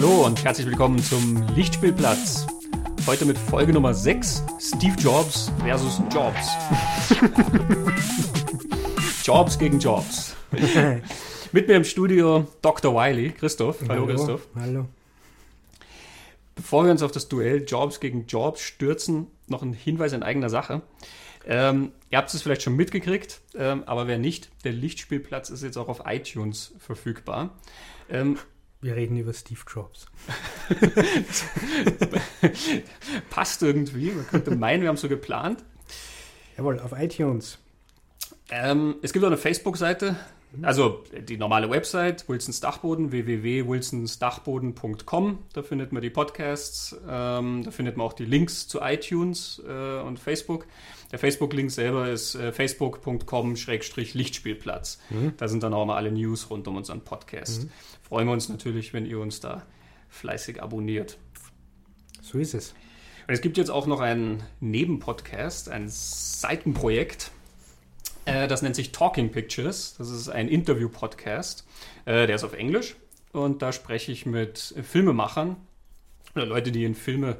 Hallo und herzlich willkommen zum Lichtspielplatz. Heute mit Folge Nummer 6, Steve Jobs versus Jobs. Jobs gegen Jobs. mit mir im Studio Dr. Wiley, Christoph. Hallo, Hallo Christoph. Hallo. Bevor wir uns auf das Duell Jobs gegen Jobs stürzen, noch ein Hinweis in eigener Sache. Ähm, ihr habt es vielleicht schon mitgekriegt, ähm, aber wer nicht, der Lichtspielplatz ist jetzt auch auf iTunes verfügbar. Ähm, Wir reden über Steve Jobs. passt irgendwie, man könnte meinen, wir haben es so geplant. Jawohl, auf iTunes. Ähm, es gibt auch eine Facebook-Seite, also die normale Website, Wilsons Dachboden, www.wilsonsdachboden.com. Da findet man die Podcasts, ähm, da findet man auch die Links zu iTunes äh, und Facebook. Der Facebook-Link selber ist äh, facebook.com-lichtspielplatz. Da sind dann auch mal alle News rund um unseren Podcast. Freuen wir uns natürlich, wenn ihr uns da fleißig abonniert. So ist es. Und es gibt jetzt auch noch einen Nebenpodcast, ein Seitenprojekt. Äh, das nennt sich Talking Pictures. Das ist ein Interview-Podcast. Äh, der ist auf Englisch. Und da spreche ich mit Filmemachern oder Leute, die in Filme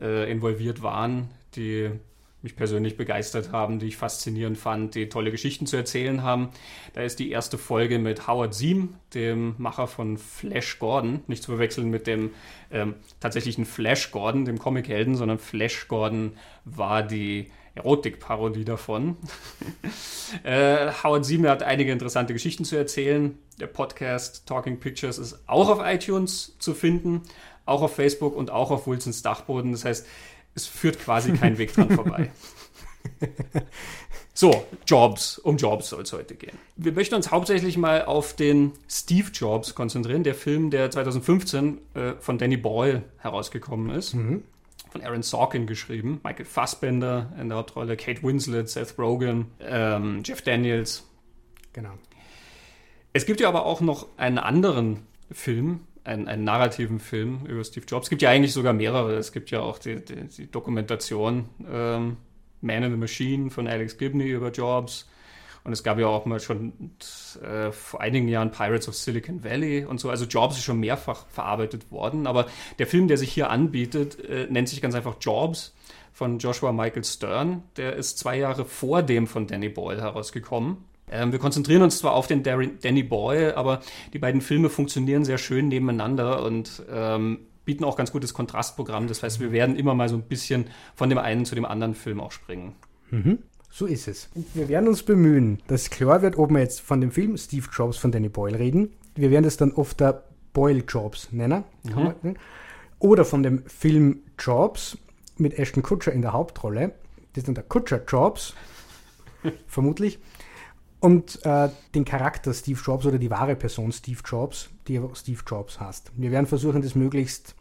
äh, involviert waren, die mich persönlich begeistert haben, die ich faszinierend fand, die tolle Geschichten zu erzählen haben. Da ist die erste Folge mit Howard Siem, dem Macher von Flash Gordon, nicht zu verwechseln mit dem ähm, tatsächlichen Flash Gordon, dem Comichelden, sondern Flash Gordon war die Erotikparodie davon. äh, Howard Siem hat einige interessante Geschichten zu erzählen. Der Podcast Talking Pictures ist auch auf iTunes zu finden, auch auf Facebook und auch auf Wilsons Dachboden. Das heißt, es führt quasi kein Weg dran vorbei. So, Jobs. Um Jobs soll es heute gehen. Wir möchten uns hauptsächlich mal auf den Steve Jobs konzentrieren, der Film, der 2015 äh, von Danny Boyle herausgekommen ist. Von Aaron Sorkin geschrieben. Michael Fassbender in der Hauptrolle, Kate Winslet, Seth Rogen, ähm, Jeff Daniels. Genau. Es gibt ja aber auch noch einen anderen Film, einen, einen narrativen Film über Steve Jobs. Es gibt ja eigentlich sogar mehrere. Es gibt ja auch die, die, die Dokumentation ähm, Man in the Machine von Alex Gibney über Jobs. Und es gab ja auch mal schon äh, vor einigen Jahren Pirates of Silicon Valley und so. Also Jobs ist schon mehrfach verarbeitet worden. Aber der Film, der sich hier anbietet, äh, nennt sich ganz einfach Jobs von Joshua Michael Stern. Der ist zwei Jahre vor dem von Danny Boyle herausgekommen. Ähm, wir konzentrieren uns zwar auf den Darren, Danny Boyle, aber die beiden Filme funktionieren sehr schön nebeneinander und ähm, bieten auch ganz gutes Kontrastprogramm. Das heißt, wir werden immer mal so ein bisschen von dem einen zu dem anderen Film auch springen. So ist es. Wir werden uns bemühen, dass klar wird, ob wir jetzt von dem Film Steve Jobs von Danny Boyle reden. Wir werden das dann oft der Boyle Jobs nennen. Nennen. Oder von dem Film Jobs mit Ashton Kutcher in der Hauptrolle. Das ist dann der Kutcher Jobs, vermutlich. Und äh, den Charakter Steve Jobs oder die wahre Person Steve Jobs, die Steve Jobs heißt. Wir werden versuchen, das möglichst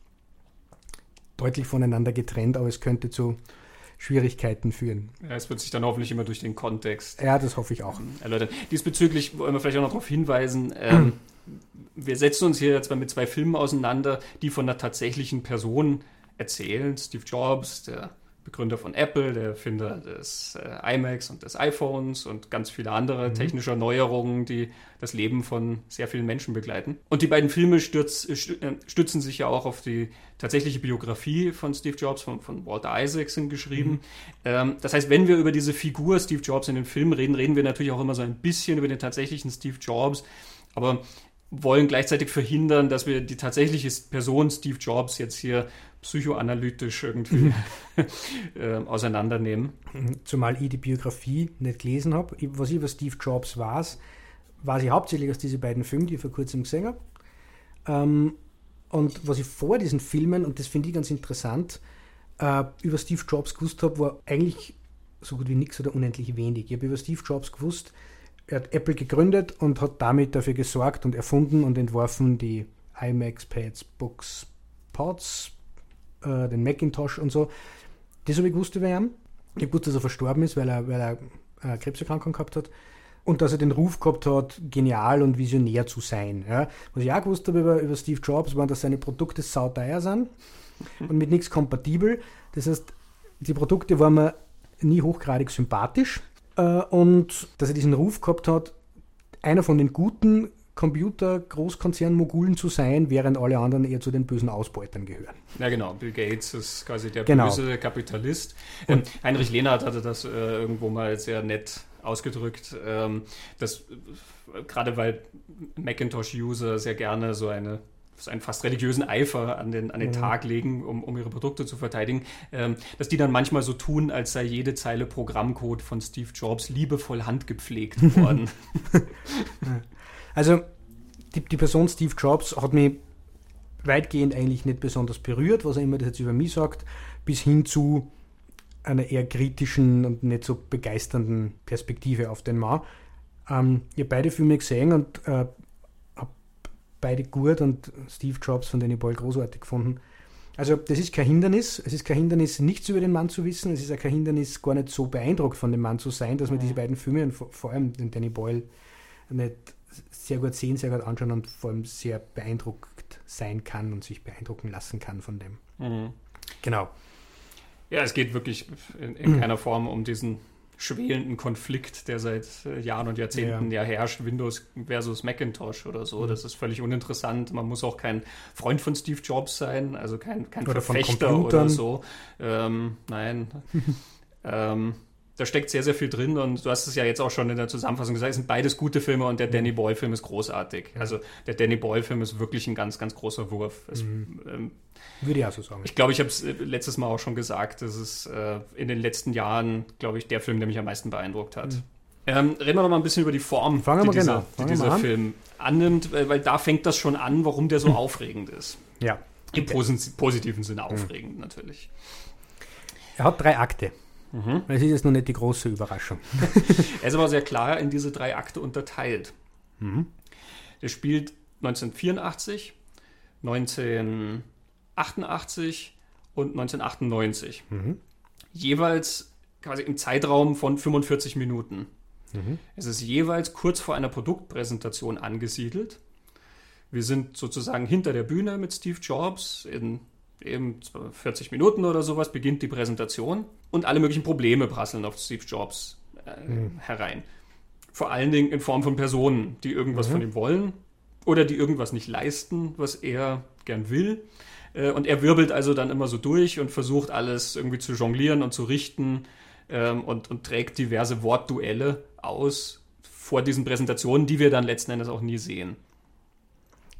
deutlich voneinander getrennt, aber es könnte zu Schwierigkeiten führen. Ja, es wird sich dann hoffentlich immer durch den Kontext Ja, das hoffe ich auch. erläutern. Diesbezüglich wollen wir vielleicht auch noch darauf hinweisen, ähm, wir setzen uns hier jetzt mal mit zwei Filmen auseinander, die von einer tatsächlichen Person erzählen. Steve Jobs, der Begründer von Apple, der Erfinder des äh, iMacs und des iPhones und ganz viele andere technische Neuerungen, die das Leben von sehr vielen Menschen begleiten. Und die beiden Filme stürz, stü- äh, stützen sich ja auch auf die tatsächliche Biografie von Steve Jobs, von, von Walter Isaacson geschrieben. Ähm, das heißt, wenn wir über diese Figur Steve Jobs in den Filmen reden, reden wir natürlich auch immer so ein bisschen über den tatsächlichen Steve Jobs. Aber wollen gleichzeitig verhindern, dass wir die tatsächliche Person Steve Jobs jetzt hier psychoanalytisch irgendwie äh, auseinandernehmen. Zumal ich die Biografie nicht gelesen habe. Was ich über Steve Jobs weiß, weiß ich hauptsächlich aus diesen beiden Filmen, die ich vor kurzem gesehen habe. Ähm, und was ich vor diesen Filmen, und das finde ich ganz interessant, äh, über Steve Jobs gewusst habe, war eigentlich so gut wie nichts oder unendlich wenig. Ich habe über Steve Jobs gewusst, er hat Apple gegründet und hat damit dafür gesorgt und erfunden und entworfen die iMacs, Pads, Books, Pods, äh, den Macintosh und so. Das habe ich gewusst über ihn. Ich habe gewusst, dass er verstorben ist, weil er, weil er äh, Krebserkrankung gehabt hat. Und dass er den Ruf gehabt hat, genial und visionär zu sein. Ja. Was ich auch gewusst habe über, über Steve Jobs, war, dass seine Produkte sauteuer sind und mit nichts kompatibel. Das heißt, die Produkte waren mir nie hochgradig sympathisch. Äh, und dass er diesen Ruf gehabt hat, einer von den guten Computer-Großkonzern-Mogulen zu sein, während alle anderen eher zu den bösen Ausbeutern gehören. Ja, genau. Bill Gates ist quasi der Genau. böse Kapitalist. Ähm, Heinrich Lehnhardt hatte das äh, irgendwo mal sehr nett ausgedrückt, ähm, dass äh, gerade weil Macintosh-User sehr gerne so eine so einen fast religiösen Eifer an den, an den Mhm. Tag legen, um, um ihre Produkte zu verteidigen, ähm, dass die dann manchmal so tun, als sei jede Zeile Programmcode von Steve Jobs liebevoll handgepflegt worden. Also die, die Person Steve Jobs hat mich weitgehend eigentlich nicht besonders berührt, was er immer das jetzt über mich sagt, bis hin zu einer eher kritischen und nicht so begeisternden Perspektive auf den Mann. Ähm, ich habe beide Filme gesehen und äh, habe beide gut und Steve Jobs von Danny Boyle großartig gefunden. Also das ist kein Hindernis. Es ist kein Hindernis, nichts über den Mann zu wissen. Es ist auch kein Hindernis, gar nicht so beeindruckt von dem Mann zu sein, dass man diese beiden Filme und vor, vor allem den Danny Boyle nicht sehr gut sehen, sehr gut anschauen und vor allem sehr beeindruckt sein kann und sich beeindrucken lassen kann von dem. mhm. Genau. Ja, es geht wirklich in, in keiner Form um diesen schwelenden Konflikt, der seit äh, Jahren und Jahrzehnten ja. herrscht, Windows versus Macintosh oder so. Mhm. Das ist völlig uninteressant. Man muss auch kein Freund von Steve Jobs sein, also kein, kein Oder von Verfechter Computern. oder so. Ähm, nein. ähm, da steckt sehr, sehr viel drin und du hast es ja jetzt auch schon in der Zusammenfassung gesagt, es sind beides gute Filme und der Danny Boyle-Film ist großartig. Also der Danny Boyle-Film ist wirklich ein ganz, ganz großer Wurf. Es, ähm, Würde ich auch so sagen. ich glaube, ich habe es letztes Mal auch schon gesagt, das ist äh, in den letzten Jahren, glaube ich, der Film, der mich am meisten beeindruckt hat. Ähm, reden wir noch mal ein bisschen über die Form, Fangen die wir dieser, genau. die Fangen wir dieser an. Film annimmt, weil, da fängt das schon an, warum der so aufregend ist. ja. Im posi positiven Sinne aufregend natürlich. Er hat drei Akte. Das ist jetzt noch nicht die große Überraschung. Er ist aber sehr klar in diese drei Akte unterteilt. Mhm. Der spielt 1984, 1988 und 1998. Mhm. Jeweils quasi im Zeitraum von 45 Minuten. Es ist jeweils kurz vor einer Produktpräsentation angesiedelt. Wir sind sozusagen hinter der Bühne mit Steve Jobs. In eben 40 Minuten oder sowas beginnt die Präsentation und alle möglichen Probleme prasseln auf Steve Jobs äh, herein. Vor allen Dingen in Form von Personen, die irgendwas von ihm wollen oder die irgendwas nicht leisten, was er gern will. Äh, Und er wirbelt also dann immer so durch und versucht alles irgendwie zu jonglieren und zu richten ähm, und, und trägt diverse Wortduelle aus vor diesen Präsentationen, die wir dann letzten Endes auch nie sehen.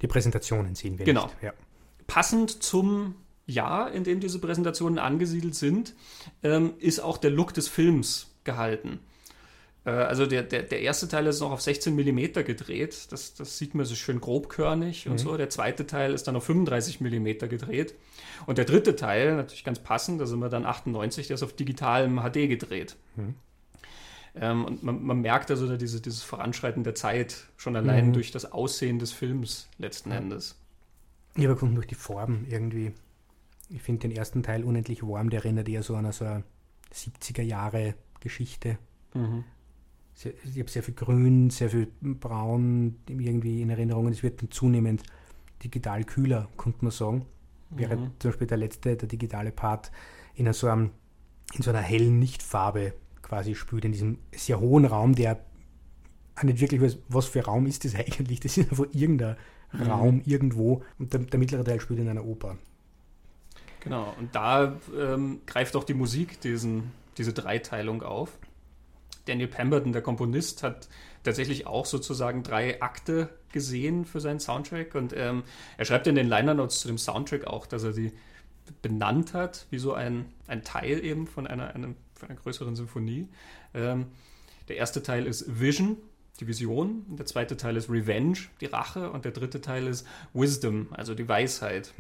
Die Präsentationen sehen wir Genau. nicht. Ja. Passend zum Jahr, in dem diese Präsentationen angesiedelt sind, ähm, ist auch der Look des Films gehalten. Äh, also der, der, der erste Teil ist noch auf 16 mm gedreht. Das, das sieht man so schön grobkörnig und so. Der zweite Teil ist dann auf 35 mm gedreht. Und der dritte Teil, natürlich ganz passend, da sind wir dann 98, der ist auf digitalem HD gedreht. Ähm, und man, man merkt also da diese, dieses Voranschreiten der Zeit schon allein Mhm. durch das Aussehen des Films letzten Endes. Ich habe gefunden durch die Farben irgendwie. Ich finde den ersten Teil unendlich warm, der erinnert eher so an eine so eine 70er Jahre Geschichte. Sehr, ich habe sehr viel Grün, sehr viel Braun irgendwie in Erinnerung und es wird dann zunehmend digital kühler, könnte man sagen. Während zum Beispiel der letzte, der digitale Part, in so, einem, in so einer hellen Nichtfarbe quasi spielt, in diesem sehr hohen Raum, der nicht wirklich weiß, was für Raum ist das eigentlich. Das ist einfach irgendein Raum irgendwo und der, der mittlere Teil spielt in einer Oper. Genau, und da ähm, greift auch die Musik diesen, diese Dreiteilung auf. Daniel Pemberton, der Komponist, hat tatsächlich auch sozusagen drei Akte gesehen für seinen Soundtrack und ähm, er schreibt in den Liner Notes zu dem Soundtrack auch, dass er sie benannt hat, wie so ein, ein Teil eben von einer, einem, von einer größeren Symphonie. Ähm, der erste Teil ist Vision, die Vision, der zweite Teil ist Revenge, die Rache und der dritte Teil ist Wisdom, also die Weisheit.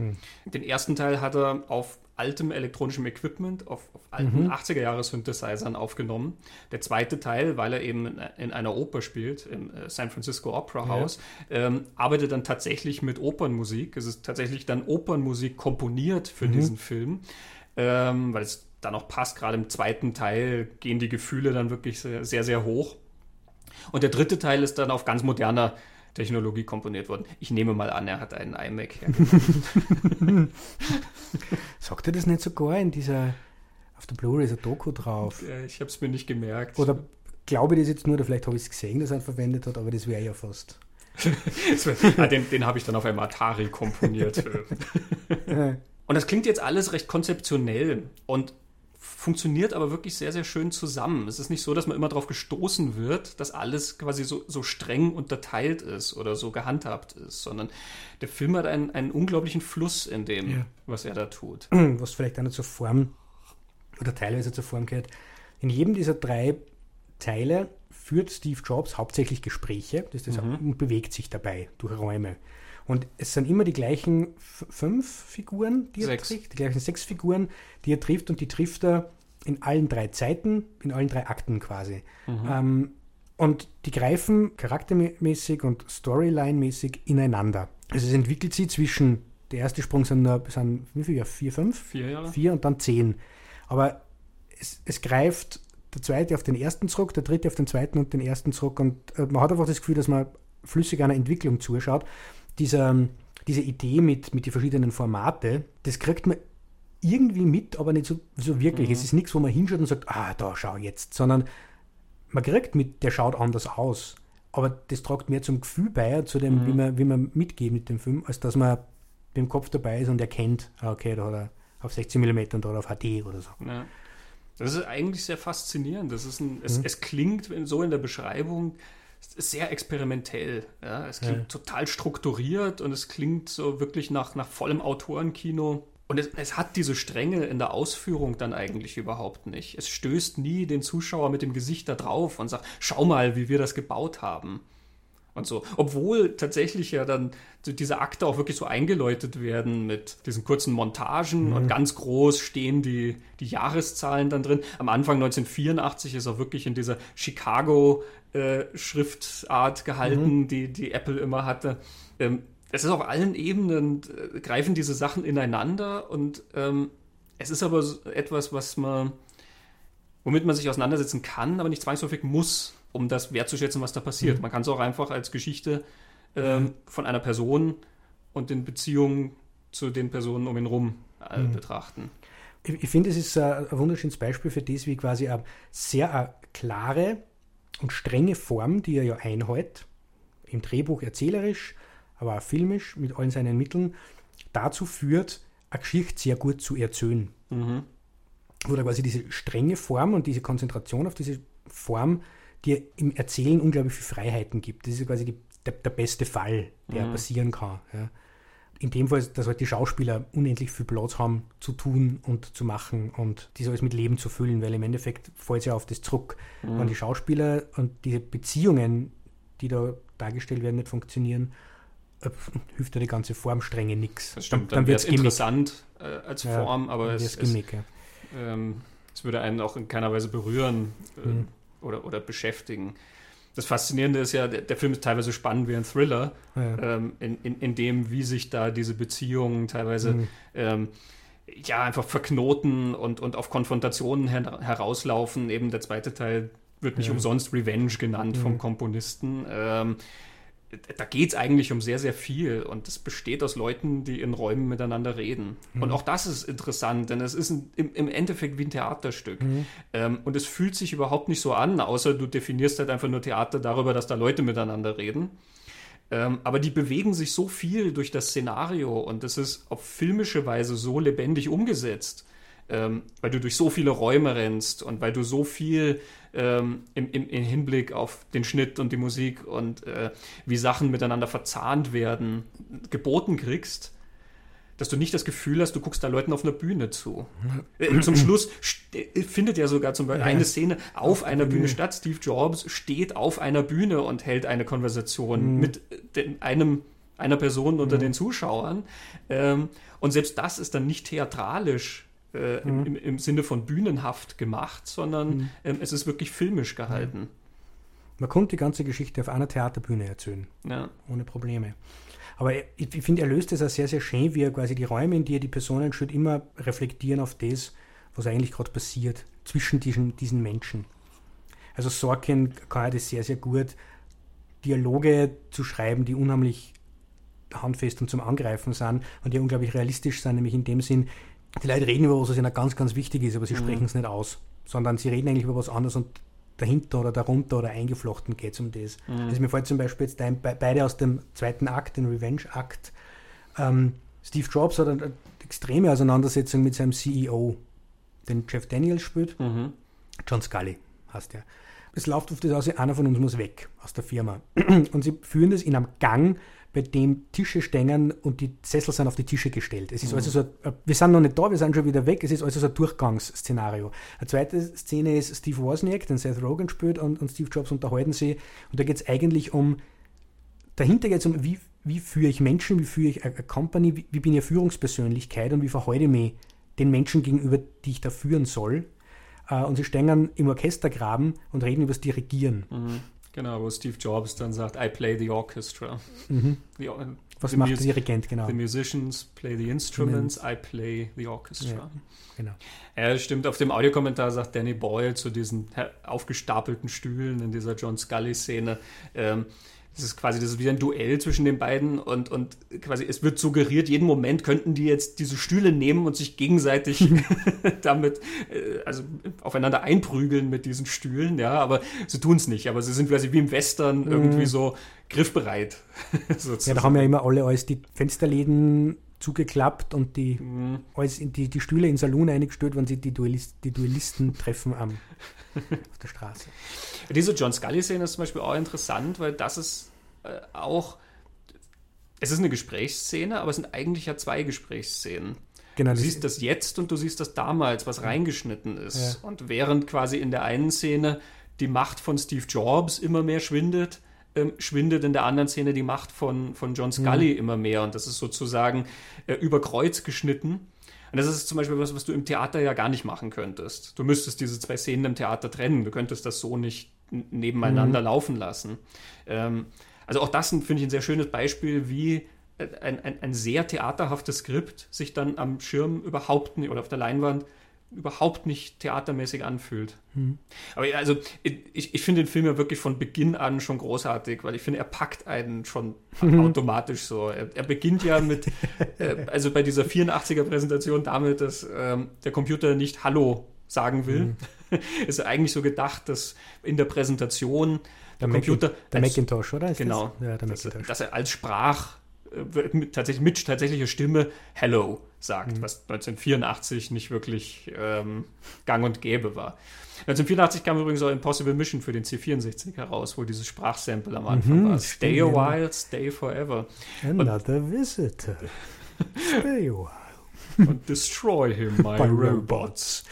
Den ersten Teil hat er auf altem elektronischem Equipment, auf, auf alten 80er-Jahres-Synthesizern aufgenommen. Der zweite Teil, weil er eben in, in einer Oper spielt, im äh, San Francisco Opera House, ähm, arbeitet dann tatsächlich mit Opernmusik. Es ist tatsächlich dann Opernmusik komponiert für diesen Film, ähm, weil es dann auch passt. Gerade im zweiten Teil gehen die Gefühle dann wirklich sehr, sehr, sehr hoch. Und der dritte Teil ist dann auf ganz moderner Technologie komponiert worden. Ich nehme mal an, er hat einen iMac hergenommen. Sagt er das nicht sogar in dieser, auf der Blu-ray ist ein Doku drauf? Ich habe es mir nicht gemerkt. Oder glaube ich das jetzt nur, oder vielleicht habe ich es gesehen, dass er ihn verwendet hat, aber das wäre ja fast. Ah, den den habe ich dann auf einem Atari komponiert. und das klingt jetzt alles recht konzeptionell und funktioniert aber wirklich sehr, sehr schön zusammen. Es ist nicht so, dass man immer darauf gestoßen wird, dass alles quasi so, so streng unterteilt ist oder so gehandhabt ist, sondern der Film hat einen, einen unglaublichen Fluss in dem, Ja. was er da tut. was vielleicht noch zur Form oder teilweise zur Form gehört. In jedem dieser drei Teile führt Steve Jobs hauptsächlich Gespräche das das, und bewegt sich dabei durch Räume. Und es sind immer die gleichen fünf Figuren, die er Sechs. trifft, die gleichen sechs Figuren, die er trifft und die trifft er in allen drei Zeiten, in allen drei Akten quasi. Ähm, und die greifen charaktermäßig und Storyline-mäßig ineinander. Also es entwickelt sich zwischen, der erste Sprung sind, nur, sind wie viel, ja, vier, fünf? Vier Jahre? vier und dann zehn. Aber es, es greift der zweite auf den ersten zurück, der dritte auf den zweiten und den ersten zurück. Und äh, man hat einfach das Gefühl, dass man flüssig einer Entwicklung zuschaut. Dieser, diese Idee mit, mit den verschiedenen Formate, das kriegt man irgendwie mit, aber nicht so, so wirklich. Es ist nichts, wo man hinschaut und sagt, ah, da schau jetzt, sondern man kriegt mit, der schaut anders aus. Aber das tragt mehr zum Gefühl bei, zu dem, wie, man, wie man mitgeht mit dem Film, als dass man mit dem Kopf dabei ist und erkennt, ah, okay, da hat er auf 16 mm und da hat er auf HD oder so. Ja. Das ist eigentlich sehr faszinierend. Das ist ein, Mhm. es, es klingt in- so in der Beschreibung sehr experimentell. Ja? Es klingt Ja. total strukturiert und es klingt so wirklich nach, nach vollem Autorenkino. Und es, es hat diese Strenge in der Ausführung dann eigentlich überhaupt nicht. Es stößt nie den Zuschauer mit dem Gesicht da drauf und sagt, schau mal, wie wir das gebaut haben. Und so. Obwohl tatsächlich ja dann so diese Akte auch wirklich so eingeläutet werden mit diesen kurzen Montagen und ganz groß stehen die, die Jahreszahlen dann drin. Am Anfang 1984 ist auch wirklich in dieser Chicago-Schriftart gehalten, die, die Apple immer hatte. Ähm, es ist auf allen Ebenen, äh, greifen diese Sachen ineinander und ähm, es ist aber etwas, was man, womit man sich auseinandersetzen kann, aber nicht zwangsläufig muss, um das wertzuschätzen, was da passiert. Man kann es auch einfach als Geschichte ähm, von einer Person und den Beziehungen zu den Personen um ihn rum äh, betrachten. Ich, ich finde, es ist äh, ein wunderschönes Beispiel für das, wie quasi eine sehr äh, klare und strenge Form, die er ja einhält, im Drehbuch erzählerisch, aber auch filmisch mit allen seinen Mitteln, dazu führt, eine Geschichte sehr gut zu erzählen. Wo da quasi diese strenge Form und diese Konzentration auf diese Form, die im Erzählen unglaublich viele Freiheiten gibt. Das ist ja quasi die, der, der beste Fall, der passieren kann. Ja. In dem Fall, dass halt die Schauspieler unendlich viel Platz haben zu tun und zu machen und das alles mit Leben zu füllen, weil im Endeffekt fällt es ja auf das zurück. Wenn die Schauspieler und diese Beziehungen, die da dargestellt werden, nicht funktionieren, äh, hilft ja die ganze Formstrenge nichts. Das stimmt, dann, dann, wird es es Gimmick. interessant äh, als Ja, Form, aber dann es, wird's es, Gimmick, ja. ähm, es würde einen auch in keiner Weise berühren äh, Mhm. Oder, oder beschäftigen. Das Faszinierende ist ja, der, der Film ist teilweise spannend wie ein Thriller, Ja. ähm, in, in, in dem, wie sich da diese Beziehungen teilweise Mhm. ähm, ja einfach verknoten und, und auf Konfrontationen her herauslaufen. Eben der zweite Teil wird nicht Ja. umsonst Revenge genannt vom Mhm. Komponisten. Ähm, da geht es eigentlich um sehr, sehr viel und es besteht aus Leuten, die in Räumen miteinander reden. Mhm. Und auch das ist interessant, denn es ist ein, im, im Endeffekt wie ein Theaterstück. Ähm, und es fühlt sich überhaupt nicht so an, außer du definierst halt einfach nur Theater darüber, dass da Leute miteinander reden. Ähm, aber die bewegen sich so viel durch das Szenario und es ist auf filmische Weise so lebendig umgesetzt, ähm, weil du durch so viele Räume rennst und weil du so viel ähm, im, im, im Hinblick auf den Schnitt und die Musik und äh, wie Sachen miteinander verzahnt werden, geboten kriegst, dass du nicht das Gefühl hast, du guckst da Leuten auf einer Bühne zu. Äh, Zum Schluss st- findet ja sogar zum Beispiel eine Szene auf einer Bühne statt. Steve Jobs steht auf einer Bühne und hält eine Konversation Mhm. mit den, einem, einer Person unter den Zuschauern. Ähm, und selbst das ist dann nicht theatralisch äh, im, Mhm. im, im Sinne von bühnenhaft gemacht, sondern ähm, es ist wirklich filmisch gehalten. Man konnte die ganze Geschichte auf einer Theaterbühne erzählen. Ja. ohne Probleme. Aber er- ich, ich finde, er löst es auch sehr, sehr schön, wie er quasi die Räume, in die er die Personen stellt, immer reflektieren auf das, was eigentlich gerade passiert zwischen diesen, diesen Menschen. Also Sorkin kann ja das sehr, sehr gut, Dialoge zu schreiben, die unheimlich handfest und zum Angreifen sind und die unglaublich realistisch sind, nämlich in dem Sinn, die Leute reden über was, was ihnen ganz, ganz wichtig ist, aber sie Mhm. sprechen es nicht aus, sondern sie reden eigentlich über was anderes und dahinter oder darunter oder eingeflochten geht es um das. Mhm. Also mir fällt zum Beispiel jetzt ein, beide aus dem zweiten Akt, den Revenge-Akt. Ähm, Steve Jobs hat eine extreme Auseinandersetzung mit seinem CEO, den Jeff Daniels spielt. Mhm. John Scully heißt er. Es läuft auf das aus, einer von uns muss weg aus der Firma. Und sie führen das in einem Gang, bei dem Tische stehen und die Sessel sind auf die Tische gestellt. Es ist mhm. also so, ein, wir sind noch nicht da, wir sind schon wieder weg, es ist also so ein Durchgangsszenario. Eine zweite Szene ist Steve Wozniak, den Seth Rogen spielt und, und Steve Jobs unterhalten sie und da geht es eigentlich um, dahinter geht es um, wie, wie führe ich Menschen, wie führe ich eine Company, wie, wie bin ich eine Führungspersönlichkeit und wie verhalte ich mich den Menschen gegenüber, die ich da führen soll. Uh, und sie stehen im Orchestergraben und reden über das Dirigieren. Mhm. Genau, wo Steve Jobs dann sagt, I play the orchestra. Mhm. The, Was the macht der Dirigent, genau. The musicians play the instruments, I play the orchestra. Ja, genau. Ja, stimmt. Auf dem Audiokommentar sagt Danny Boyle zu diesen aufgestapelten Stühlen in dieser John Scully-Szene, ähm, das ist quasi das ist wie ein Duell zwischen den beiden und, und quasi es wird suggeriert, jeden Moment könnten die jetzt diese Stühle nehmen und sich gegenseitig damit äh, also aufeinander einprügeln mit diesen Stühlen, ja, aber sie tun es nicht, aber sie sind quasi wie im Western mhm. irgendwie so griffbereit. ja, da haben ja immer alle alles die Fensterläden zugeklappt und die, mhm. alles in die, die Stühle in den Salon eingestellt, wenn sie die, Duellist, die Duellisten treffen am, auf der Straße. Diese John Scully-Szene ist zum Beispiel auch interessant, weil das ist äh, auch, es ist eine Gesprächsszene, aber es sind eigentlich ja zwei Gesprächsszenen. Genau, du siehst das jetzt und du siehst das damals, was reingeschnitten ist. Ja. Und während quasi in der einen Szene die Macht von Steve Jobs immer mehr schwindet, ähm, schwindet in der anderen Szene die Macht von, von John Scully mhm. immer mehr. Und das ist sozusagen äh, über Kreuz geschnitten. Und das ist zum Beispiel was, was du im Theater ja gar nicht machen könntest. Du müsstest diese zwei Szenen im Theater trennen. Du könntest das so nicht nebeneinander mhm. laufen lassen. Ähm, also auch das finde ich ein sehr schönes Beispiel, wie ein, ein, ein, sehr theaterhaftes Skript sich dann am Schirm überhaupt nicht oder auf der Leinwand überhaupt nicht theatermäßig anfühlt. Mhm. Aber also ich, ich finde den Film ja wirklich von Beginn an schon großartig, weil ich finde, er packt einen schon mhm. automatisch so. Er, er, beginnt ja mit, äh, also bei dieser 84er Präsentation damit, dass ähm, der Computer nicht Hallo sagen will. Mhm. ist eigentlich so gedacht, dass in der Präsentation der, der Computer. Der als, Macintosh, oder? Ist genau. Das? Ja, der Macintosh. Dass, dass er als Sprach mit, tatsächlich mit tatsächlicher Stimme Hello sagt, mhm. was 1984 nicht wirklich ähm, gang und gäbe war. 1984 kam übrigens auch Impossible Mission für den C64 heraus, wo dieses Sprachsample am Anfang mhm, war. Stay a while, stay forever. Another und, visitor. Stay a while. Und destroy him, my robots.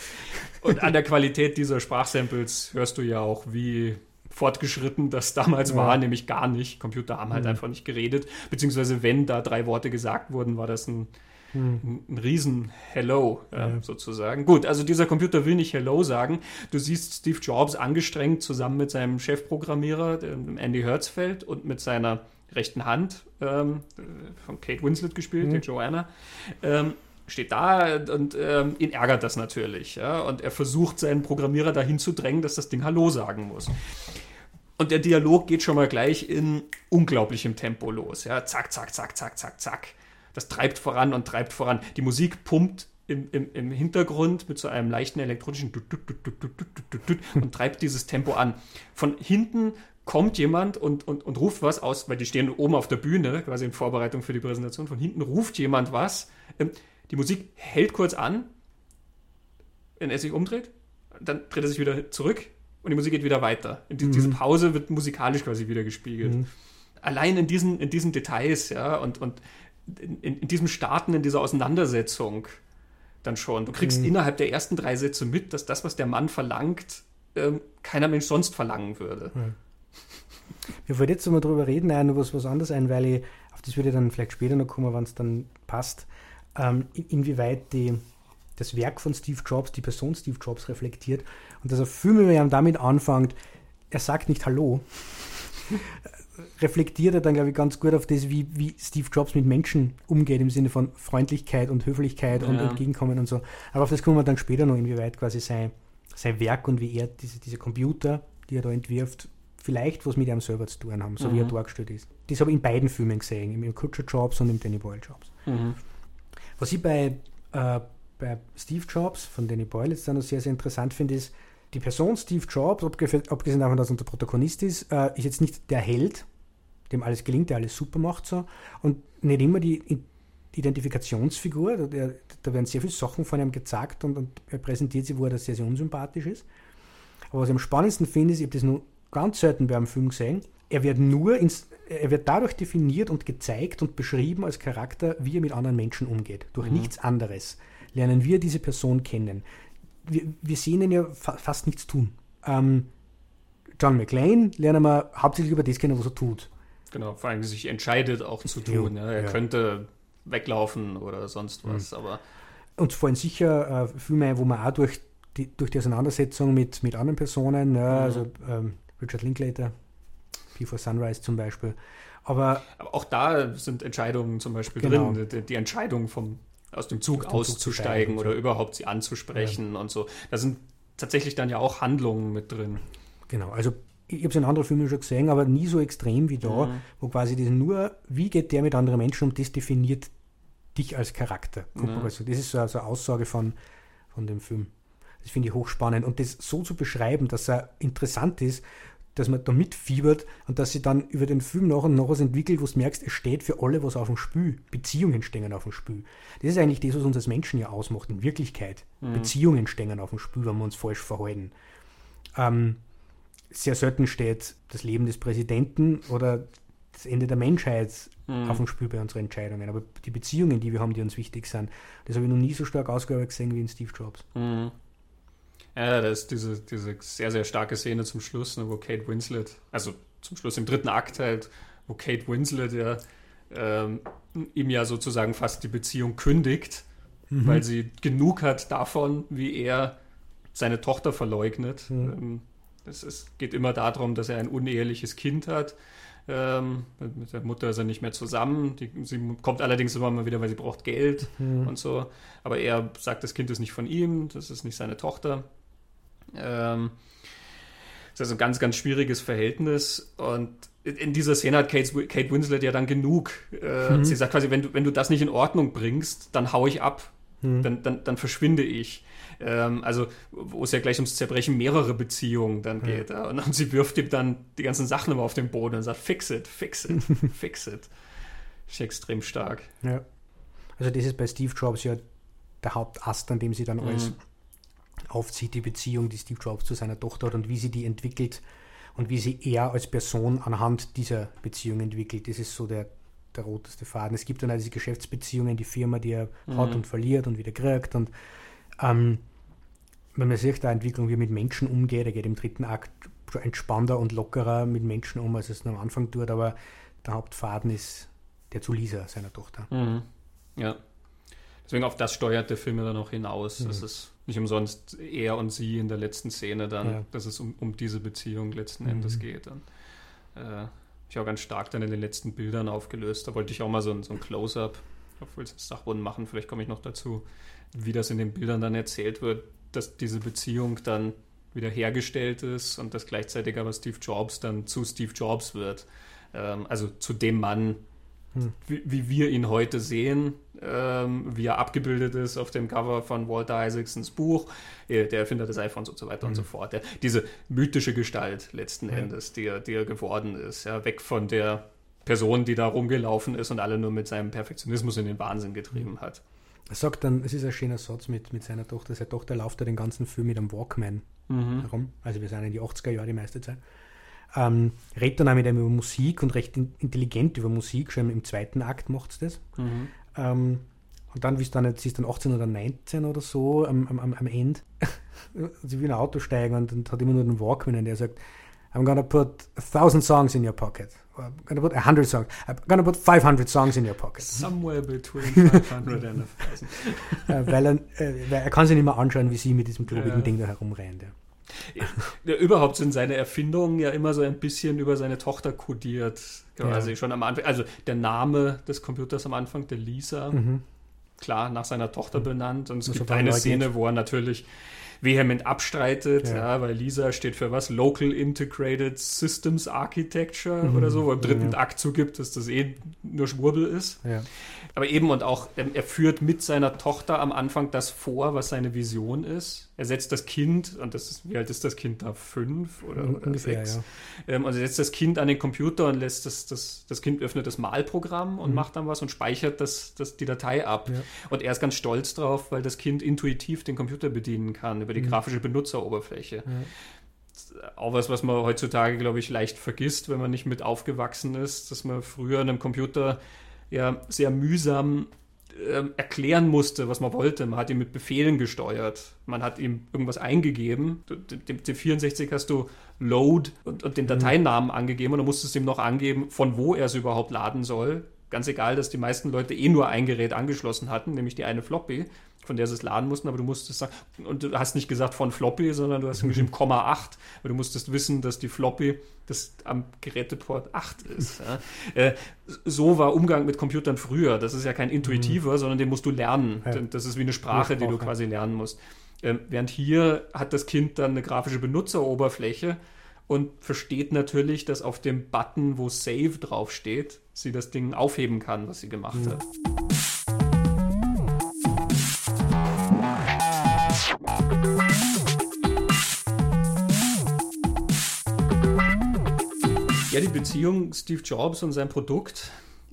Und an der Qualität dieser Sprachsamples hörst du ja auch, wie fortgeschritten das damals ja. war, nämlich gar nicht. Computer haben halt mhm. einfach nicht geredet, beziehungsweise wenn da drei Worte gesagt wurden, war das ein, mhm. ein, ein riesen Hello äh, ja. sozusagen. Gut, also dieser Computer will nicht Hello sagen. Du siehst Steve Jobs angestrengt zusammen mit seinem Chefprogrammierer, Andy Hertzfeld, und mit seiner rechten Hand ähm, von Kate Winslet gespielt, mhm. der Joanna. Ähm, steht da und ähm, ihn ärgert das natürlich. Ja? Und er versucht, seinen Programmierer dahin zu drängen, dass das Ding Hallo sagen muss. Und der Dialog geht schon mal gleich in unglaublichem Tempo los. Ja? Zack, zack, zack, zack, zack, zack. Das treibt voran und treibt voran. Die Musik pumpt im, im, im Hintergrund mit so einem leichten elektronischen und treibt dieses Tempo an. Von hinten kommt jemand und, und, und ruft was aus, weil die stehen oben auf der Bühne, quasi in Vorbereitung für die Präsentation. Von hinten ruft jemand was. Ähm, die Musik hält kurz an, wenn er sich umdreht, dann dreht er sich wieder zurück und die Musik geht wieder weiter. Die, mhm. Diese Pause wird musikalisch quasi wieder gespiegelt. Mhm. Allein in diesen, in diesen Details, ja, und, und in, in, diesem Starten, in dieser Auseinandersetzung dann schon. Du kriegst mhm. innerhalb der ersten drei Sätze mit, dass das, was der Mann verlangt, ähm, keiner Mensch sonst verlangen würde. Mhm. Wir wollen jetzt mal drüber reden, nein, was, was anderes ein, weil ich, auf das würde ich dann vielleicht später noch kommen, wenn es dann passt ähm, inwieweit die, das Werk von Steve Jobs, die Person Steve Jobs reflektiert und dass er viel mehr damit anfängt, er sagt nicht Hallo, reflektiert er dann, glaube ich, ganz gut auf das, wie, wie Steve Jobs mit Menschen umgeht, im Sinne von Freundlichkeit und Höflichkeit ja. und Entgegenkommen und so. Aber auf das kommen wir dann später noch, inwieweit quasi sein, sein Werk und wie er diese, diese Computer, die er da entwirft, vielleicht was mit ihm selber zu tun haben, so mhm. wie er mhm. dargestellt ist. Das habe ich in beiden Filmen gesehen, im Culture Jobs und im Danny Boyle Jobs. Mhm. Was ich bei, äh, bei Steve Jobs von Danny Boyle jetzt dann noch sehr, sehr interessant finde, ist, die Person Steve Jobs, abgesehen davon, dass er der Protagonist ist, äh, ist jetzt nicht der Held, dem alles gelingt, der alles super macht so und nicht immer die Identifikationsfigur. Da, da werden sehr viele Sachen von ihm gezeigt und, und er präsentiert sie, wo er sehr, sehr unsympathisch ist. Aber was ich am spannendsten finde, ist, ich habe das nur ganz selten bei einem Film gesehen, er wird nur ins, er wird dadurch definiert und gezeigt und beschrieben als Charakter, wie er mit anderen Menschen umgeht. Durch mhm. nichts anderes lernen wir diese Person kennen. Wir, wir sehen ihn ja fa fast nichts tun. Ähm, John McClane lernen wir hauptsächlich über das kennen, was er tut. Genau, vor allem sich entscheidet auch zu tun. Ja, er ja. könnte weglaufen oder sonst was, mhm. aber. Uns fallen sicher äh, Filme wo man auch durch die, durch die Auseinandersetzung mit, mit anderen Personen, ja, mhm. also ähm, Richard Linklater, Before Sunrise zum Beispiel. Aber, Aber, auch da sind Entscheidungen zum Beispiel genau. drin. Die, die, Entscheidung vom, aus dem Zug auszusteigen oder überhaupt sie anzusprechen ja. und so. Da sind tatsächlich dann ja auch Handlungen mit drin. Genau, also ich habe es in anderen Filmen schon gesehen, aber nie so extrem wie da, mhm. wo quasi das nur, wie geht der mit anderen Menschen um, das definiert dich als Charakter. Mhm. Also das ist so eine Aussage von, von dem Film. Das finde ich hochspannend. Und das so zu beschreiben, dass er interessant ist, dass man da mitfiebert und dass sie dann über den Film noch und noch was entwickelt, wo du merkst, es steht für alle was auf dem Spiel. Beziehungen stehen auf dem Spiel. Das ist eigentlich das, was uns als Menschen ja ausmacht, in Wirklichkeit. Mhm. Beziehungen stehen auf dem Spiel, wenn wir uns falsch verhalten. Ähm, sehr selten steht das Leben des Präsidenten oder das Ende der Menschheit mhm. auf dem Spiel bei unseren Entscheidungen. Aber die Beziehungen, die wir haben, die uns wichtig sind, das habe ich noch nie so stark ausgearbeitet gesehen wie in Steve Jobs. Mhm. Ja, da ist diese, diese sehr, sehr starke Szene zum Schluss, ne, wo Kate Winslet, also zum Schluss im dritten Akt halt, wo Kate Winslet ja ähm, ihm ja sozusagen fast die Beziehung kündigt, mhm. weil sie genug hat davon, wie er seine Tochter verleugnet. Mhm. Es ist, geht immer darum, dass er ein uneheliches Kind hat. Ähm, mit der Mutter ist er nicht mehr zusammen. Die, sie kommt allerdings immer mal wieder, weil sie braucht Geld mhm. und so. Aber er sagt, das Kind ist nicht von ihm, das ist nicht seine Tochter. Ähm, das ist also ein ganz, ganz schwieriges Verhältnis und in dieser Szene hat Kate, Kate Winslet ja dann genug. Äh, mhm. Sie sagt quasi, wenn du, wenn du das nicht in Ordnung bringst, dann hau ich ab. Mhm. Dann, dann, dann verschwinde ich. Ähm, also, wo es ja gleich ums Zerbrechen mehrerer Beziehungen dann mhm. geht. Ja. Und, und sie wirft ihm dann die ganzen Sachen immer auf den Boden und sagt, fix it, fix it, fix it. Ist extrem stark. Ja. Also, das ist bei Steve Jobs ja der Hauptast, an dem sie dann mhm. alles aufzieht, die Beziehung, die Steve Jobs zu seiner Tochter hat und wie sie die entwickelt und wie sie er als Person anhand dieser Beziehung entwickelt. Das ist so der, der roteste Faden. Es gibt dann auch diese Geschäftsbeziehungen, die Firma, die er mhm. hat und verliert und wieder kriegt. Und ähm, wenn man sieht, da Entwicklung, wie mit Menschen umgeht, er geht im dritten Akt entspannter und lockerer mit Menschen um, als es am Anfang tut, aber der Hauptfaden ist der zu Lisa, seiner Tochter. Mhm. Ja. Deswegen auf das steuert der Film dann auch hinaus. Mhm. Das ist nicht umsonst er und sie in der letzten Szene dann, ja. dass es um, um diese Beziehung letzten mhm. Endes geht. Dann, äh, ich auch ganz stark dann in den letzten Bildern aufgelöst. Da wollte ich auch mal so ein, so ein Close-up, obwohl es Sachrunden machen, vielleicht komme ich noch dazu, wie das in den Bildern dann erzählt wird, dass diese Beziehung dann wieder hergestellt ist und dass gleichzeitig aber Steve Jobs dann zu Steve Jobs wird. Ähm, also zu dem Mann, hm. wie, wie, wir ihn heute sehen, ähm, wie er abgebildet ist auf dem Cover von Walter Isaacsons Buch, äh, der Erfinder des iPhones und so weiter mhm. und so fort. Der, diese mythische Gestalt letzten ja. Endes, die er, die er geworden ist, ja, weg von der Person, die da rumgelaufen ist und alle nur mit seinem Perfektionismus in den Wahnsinn getrieben hat. Er sagt dann, es ist ein schöner Satz mit, mit seiner Tochter, seine Tochter läuft ja den ganzen Film mit einem Walkman mhm. herum. Also wir sind in die 80er Jahre die meiste Zeit. Ähm, redet dann auch mit ihm über Musik und recht intelligent über Musik, schon im zweiten Akt macht es das. Mhm. Ähm, und dann, wie es dann jetzt ist, dann 18 oder 19 oder so am, am, am Ende, sie will in ein Auto steigen und, und hat immer nur den Walkman und der sagt, I'm gonna put a thousand songs in your pocket. I'm gonna put a hundred songs. I'm gonna put 500 songs in your pocket. Somewhere between 500 and a thousand. äh, weil, er, äh, weil er kann sich nicht mehr anschauen, wie sie mit diesem klobigen ja. Ding da herumrennt. Ja. Ja, überhaupt sind seine Erfindungen ja immer so ein bisschen über seine Tochter kodiert. Quasi ja. schon am Anfang. Also der Name des Computers am Anfang, der Lisa, mhm. klar, nach seiner Tochter mhm. benannt. Und es das gibt eine Szene, geht. wo er natürlich vehement abstreitet, ja. ja. weil Lisa steht für was? Local Integrated Systems Architecture mhm. oder so, wo im dritten ja. Akt zugibt, dass das eh nur Schwurbel ist. Ja. Aber eben und auch, ähm, er führt mit seiner Tochter am Anfang das vor, was seine Vision ist. Er setzt das Kind, und das ist, wie alt ist das Kind da? Fünf oder, oder Ungefähr, sechs? Ja. Ähm, und er setzt das Kind an den Computer und lässt das, das, das Kind öffnet das Malprogramm und mhm. macht dann was und speichert das, das, die Datei ab. Ja. Und er ist ganz stolz drauf, weil das Kind intuitiv den Computer bedienen kann über die mhm. grafische Benutzeroberfläche. Ja auch was, was man heutzutage, glaube ich, leicht vergisst, wenn man nicht mit aufgewachsen ist, dass man früher an einem Computer ja sehr mühsam äh, erklären musste, was man wollte. Man hat ihn mit Befehlen gesteuert. Man hat ihm irgendwas eingegeben. Dem C64 hast du Load und, und den mhm. Dateinamen mhm. angegeben und du musstest ihm noch angeben, von wo er es überhaupt laden soll. Ganz egal, dass die meisten Leute eh nur ein Gerät angeschlossen hatten, nämlich die eine Floppy von der sie es laden mussten, aber du musstest sagen, und du hast nicht gesagt von Floppy, sondern du hast mhm. geschrieben Komma 8, weil du musstest wissen, dass die Floppy das am Geräteport 8 ist. Ja. Äh, so war Umgang mit Computern früher. Das ist ja kein intuitiver, mhm. sondern den musst du lernen. Ja. Das ist wie eine Sprache, die du quasi lernen musst. Ähm, während hier hat das Kind dann eine grafische Benutzeroberfläche und versteht natürlich, dass auf dem Button, wo Save draufsteht, sie das Ding aufheben kann, was sie gemacht mhm. hat. Ja, die Beziehung Steve Jobs und sein Produkt,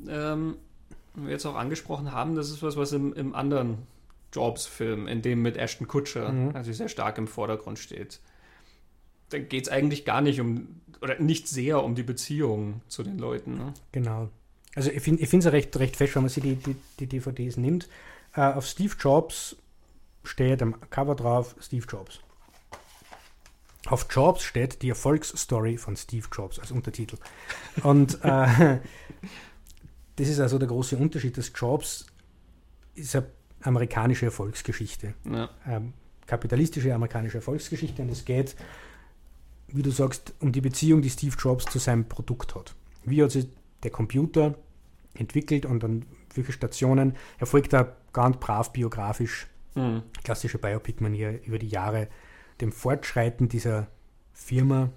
ähm, wir jetzt auch angesprochen haben, das ist was, was im, im anderen Jobs-Film, in dem mit Ashton Kutcher, mhm. also sehr stark im Vordergrund steht. Da geht es eigentlich gar nicht um, oder nicht sehr um die Beziehung zu den Leuten. Ne? Genau. Also ich finde es ja recht, recht fest, wenn man sich die, die, die DVDs nimmt. Uh, auf Steve Jobs steht am Cover drauf Steve Jobs. Auf Jobs steht die Erfolgsstory von Steve Jobs als Untertitel. Und äh, das ist also der große Unterschied, dass Jobs ist eine amerikanische Erfolgsgeschichte. Ja. Ähm, kapitalistische amerikanische Erfolgsgeschichte und es geht, wie du sagst, um die Beziehung, die Steve Jobs zu seinem Produkt hat. Wie hat sich der Computer entwickelt und an welche Stationen. Er folgt da ganz brav biografisch, mhm. klassische Biopic-Manier über die Jahre dem Fortschreiten dieser Firma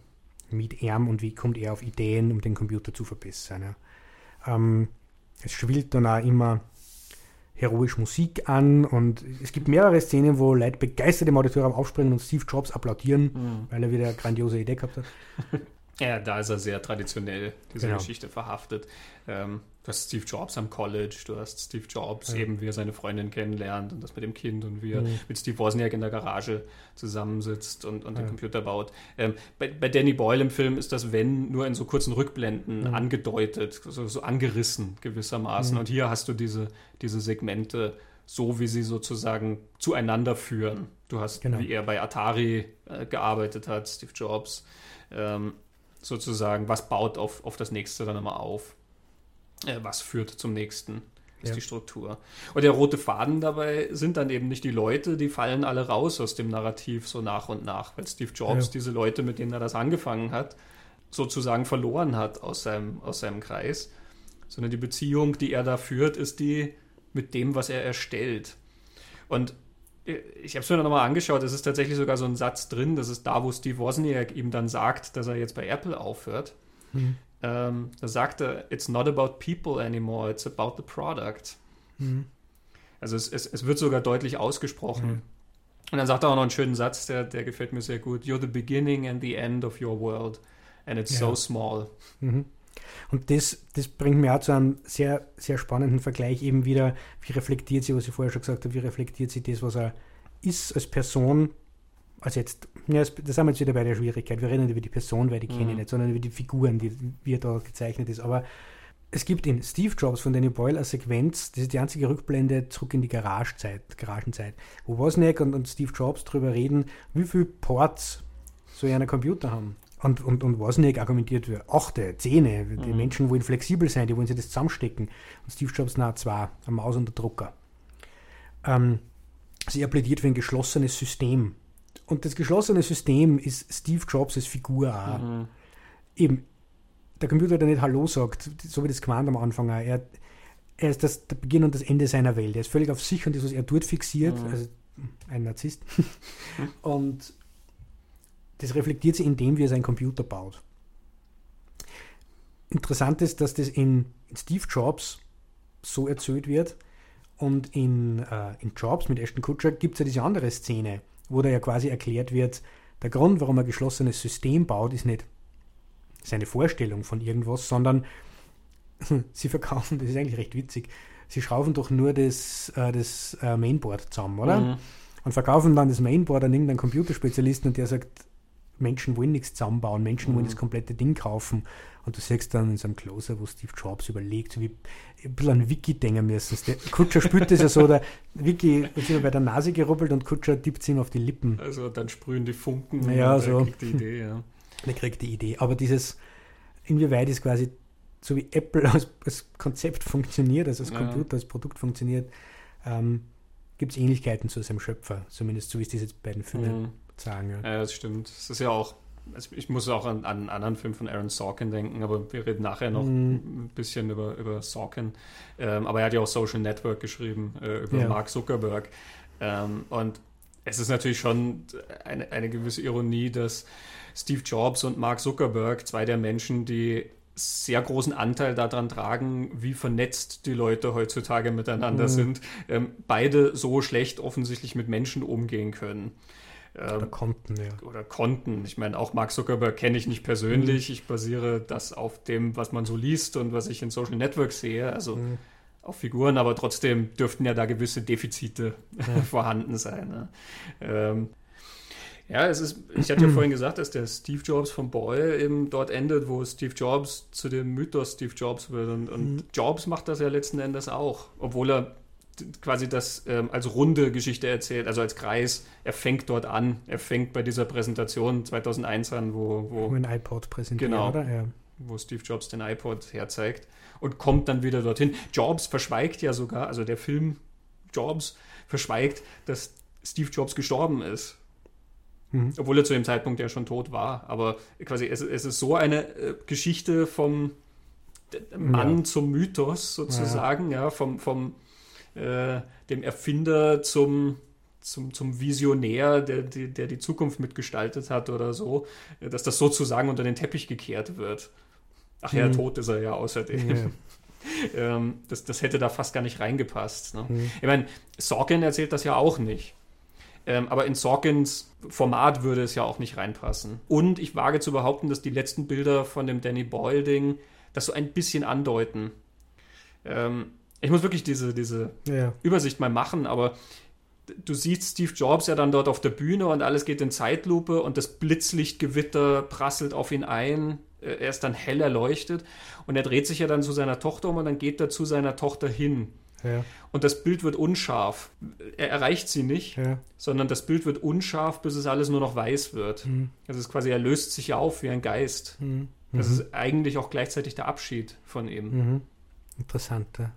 mit ihm und wie kommt er auf Ideen, um den Computer zu verbessern. Ja. Ähm, es schwillt dann auch immer heroisch Musik an und es gibt mehrere Szenen, wo Leute begeistert im Auditorium aufspringen und Steve Jobs applaudieren, mhm. weil er wieder eine grandiose Idee gehabt hat. Ja, da ist er sehr traditionell, diese genau. Geschichte verhaftet. Ähm, du hast Steve Jobs am College, du hast Steve Jobs, ja. eben wie er seine Freundin kennenlernt und das mit dem Kind und wie er mhm. mit Steve Wozniak in der Garage zusammensitzt und, und ja. den Computer baut. Ähm, bei, bei, Danny Boyle im Film ist das Wenn nur in so kurzen Rückblenden mhm. angedeutet, so, so, angerissen gewissermaßen. Mhm. Und hier hast du diese, diese Segmente so, wie sie sozusagen zueinander führen. Du hast, genau. wie er bei Atari äh, gearbeitet hat, Steve Jobs. Ähm, sozusagen, was baut auf, auf das nächste dann immer auf? Äh, was führt zum nächsten? Ist ja. die Struktur. Und der rote Faden dabei sind dann eben nicht die Leute, die fallen alle raus aus dem Narrativ so nach und nach, weil Steve Jobs ja. diese Leute, mit denen er das angefangen hat, sozusagen verloren hat aus seinem, aus seinem Kreis. Sondern die Beziehung, die er da führt, ist die mit dem, was er erstellt. Und ich habe es mir nochmal angeschaut, es ist tatsächlich sogar so ein Satz drin, das ist da, wo Steve Wozniak ihm dann sagt, dass er jetzt bei Apple aufhört. Mhm. Ähm, da sagt er, it's not about people anymore, it's about the product. Mhm. Also es, es, es, wird sogar deutlich ausgesprochen. Mhm. Und dann sagt er auch noch einen schönen Satz, der, der gefällt mir sehr gut. You're the beginning and the end of your world. And it's ja. so small. Mhm. Und das, das bringt mir auch zu einem sehr, sehr spannenden Vergleich eben wieder, wie reflektiert sie, was ich vorher schon gesagt habe, wie reflektiert sie das, was er ist als Person, also jetzt, ja, das sind wir jetzt wieder bei der Schwierigkeit, wir reden nicht über die Person, weil die mhm. kenne ich nicht, sondern über die Figuren, die, wie er da gezeichnet ist, aber es gibt in Steve Jobs von Danny Boyle eine Sequenz, das ist die einzige Rückblende zurück in die Garagezeit, Garagenzeit, wo Wozniak und, und Steve Jobs darüber reden, wie viele Ports so eine Computer haben. Und, und, und Wozniak argumentiert für achte, Zähne. Die mhm. Menschen wollen flexibel sein, die wollen sich das zusammenstecken. Und Steve Jobs, na, zwei, eine Maus und der Drucker. Ähm, sie er plädiert für ein geschlossenes System. Und das geschlossene System ist Steve Jobs als Figur auch. Mhm. Eben, der Computer, der nicht Hallo sagt, so wie das gemeint am Anfang auch, er, er ist das, der Beginn und das Ende seiner Welt. Er ist völlig auf sich und das, was er tut, fixiert. Mhm. Also ein Narzisst. und das reflektiert sich in dem, wie er seinen Computer baut. Interessant ist, dass das in, Steve Jobs so erzählt wird. Und in, äh, in Jobs mit Ashton Kutcher gibt es ja diese andere Szene, wo da ja quasi erklärt wird, der Grund, warum er ein geschlossenes System baut, ist nicht seine Vorstellung von irgendwas, sondern sie verkaufen, das ist eigentlich recht witzig, sie schrauben doch nur das, äh, das äh, Mainboard zusammen, oder? Mhm. Und verkaufen dann das Mainboard an irgendeinen Computerspezialisten und der sagt, Menschen wollen nichts zusammenbauen, Menschen mhm. wollen das komplette Ding kaufen. Und du siehst dann in so einem Closer, wo Steve Jobs überlegt, so wie ein bisschen an Wiki denken müssen. Der Kutscher spürt das ja so, der Wiki ist immer bei der Nase gerubbelt und Kutscher tippt ihm auf die Lippen. Also dann sprühen die Funken ja, und so. er kriegt die Idee, ja. Er kriegt die Idee. Aber dieses, inwieweit ist quasi so wie Apple als, als Konzept funktioniert, also als ja. Computer, als Produkt funktioniert, ähm, gibt es Ähnlichkeiten zu seinem Schöpfer, zumindest so wie es diese beiden Filme mhm. Sagen. Ja. ja, das stimmt. Es ist ja auch, also ich muss auch an, an, einen anderen Film von Aaron Sorkin denken, aber wir reden nachher noch mhm. ein bisschen über, über Sorkin. Ähm, aber er hat ja auch Social Network geschrieben, äh, über ja. Mark Zuckerberg. Ähm, und es ist natürlich schon eine, eine gewisse Ironie, dass Steve Jobs und Mark Zuckerberg, zwei der Menschen, die sehr großen Anteil daran tragen, wie vernetzt die Leute heutzutage miteinander mhm. sind, ähm, beide so schlecht offensichtlich mit Menschen umgehen können. Ähm, oder konnten, ja. Oder konnten. Ich meine, auch Mark Zuckerberg kenne ich nicht persönlich. Mhm. Ich basiere das auf dem, was man so liest und was ich in Social Networks sehe. Also mhm. auf Figuren, aber trotzdem dürften ja da gewisse Defizite ja. vorhanden sein. Ne? Ähm, ja, es ist, ich hatte ja vorhin gesagt, dass der Steve Jobs von Boyle eben dort endet, wo Steve Jobs zu dem Mythos Steve Jobs wird. Und, und mhm. Jobs macht das ja letzten Endes auch, obwohl er quasi das ähm, als runde Geschichte erzählt, also als Kreis. Er fängt dort an, er fängt bei dieser Präsentation 2001 an, wo... Wo, wo ein iPod präsentiert, genau, oder? Ja. Wo Steve Jobs den iPod herzeigt und kommt dann wieder dorthin. Jobs verschweigt ja sogar, also der Film Jobs verschweigt, dass Steve Jobs gestorben ist. Mhm. Obwohl er zu dem Zeitpunkt ja schon tot war. Aber quasi, es, es ist so eine äh, Geschichte vom Mann ja. zum Mythos sozusagen, ja, ja vom, vom äh, dem Erfinder zum, zum, zum Visionär, der, der, der die Zukunft mitgestaltet hat oder so, äh, dass das sozusagen unter den Teppich gekehrt wird. Ach ja, mhm. tot ist er ja außerdem. Ja. ähm, das, das hätte da fast gar nicht reingepasst. Ne? Mhm. Ich meine, Sorkin erzählt das ja auch nicht. Ähm, aber in Sorkins Format würde es ja auch nicht reinpassen. Und ich wage zu behaupten, dass die letzten Bilder von dem Danny Boyle-Ding das so ein bisschen andeuten. Ähm, ich muss wirklich diese, diese ja. Übersicht mal machen, aber du siehst Steve Jobs ja dann dort auf der Bühne und alles geht in Zeitlupe und das Blitzlichtgewitter prasselt auf ihn ein. Äh, er ist dann hell erleuchtet und er dreht sich ja dann zu seiner Tochter um und dann geht er zu seiner Tochter hin. Ja. Und das Bild wird unscharf. Er erreicht sie nicht, ja. sondern das Bild wird unscharf, bis es alles nur noch weiß wird. Mhm. Also es ist quasi, er löst sich auf wie ein Geist. Mhm. Das mhm. ist eigentlich auch gleichzeitig der Abschied von ihm. Mhm. Interessant, ja.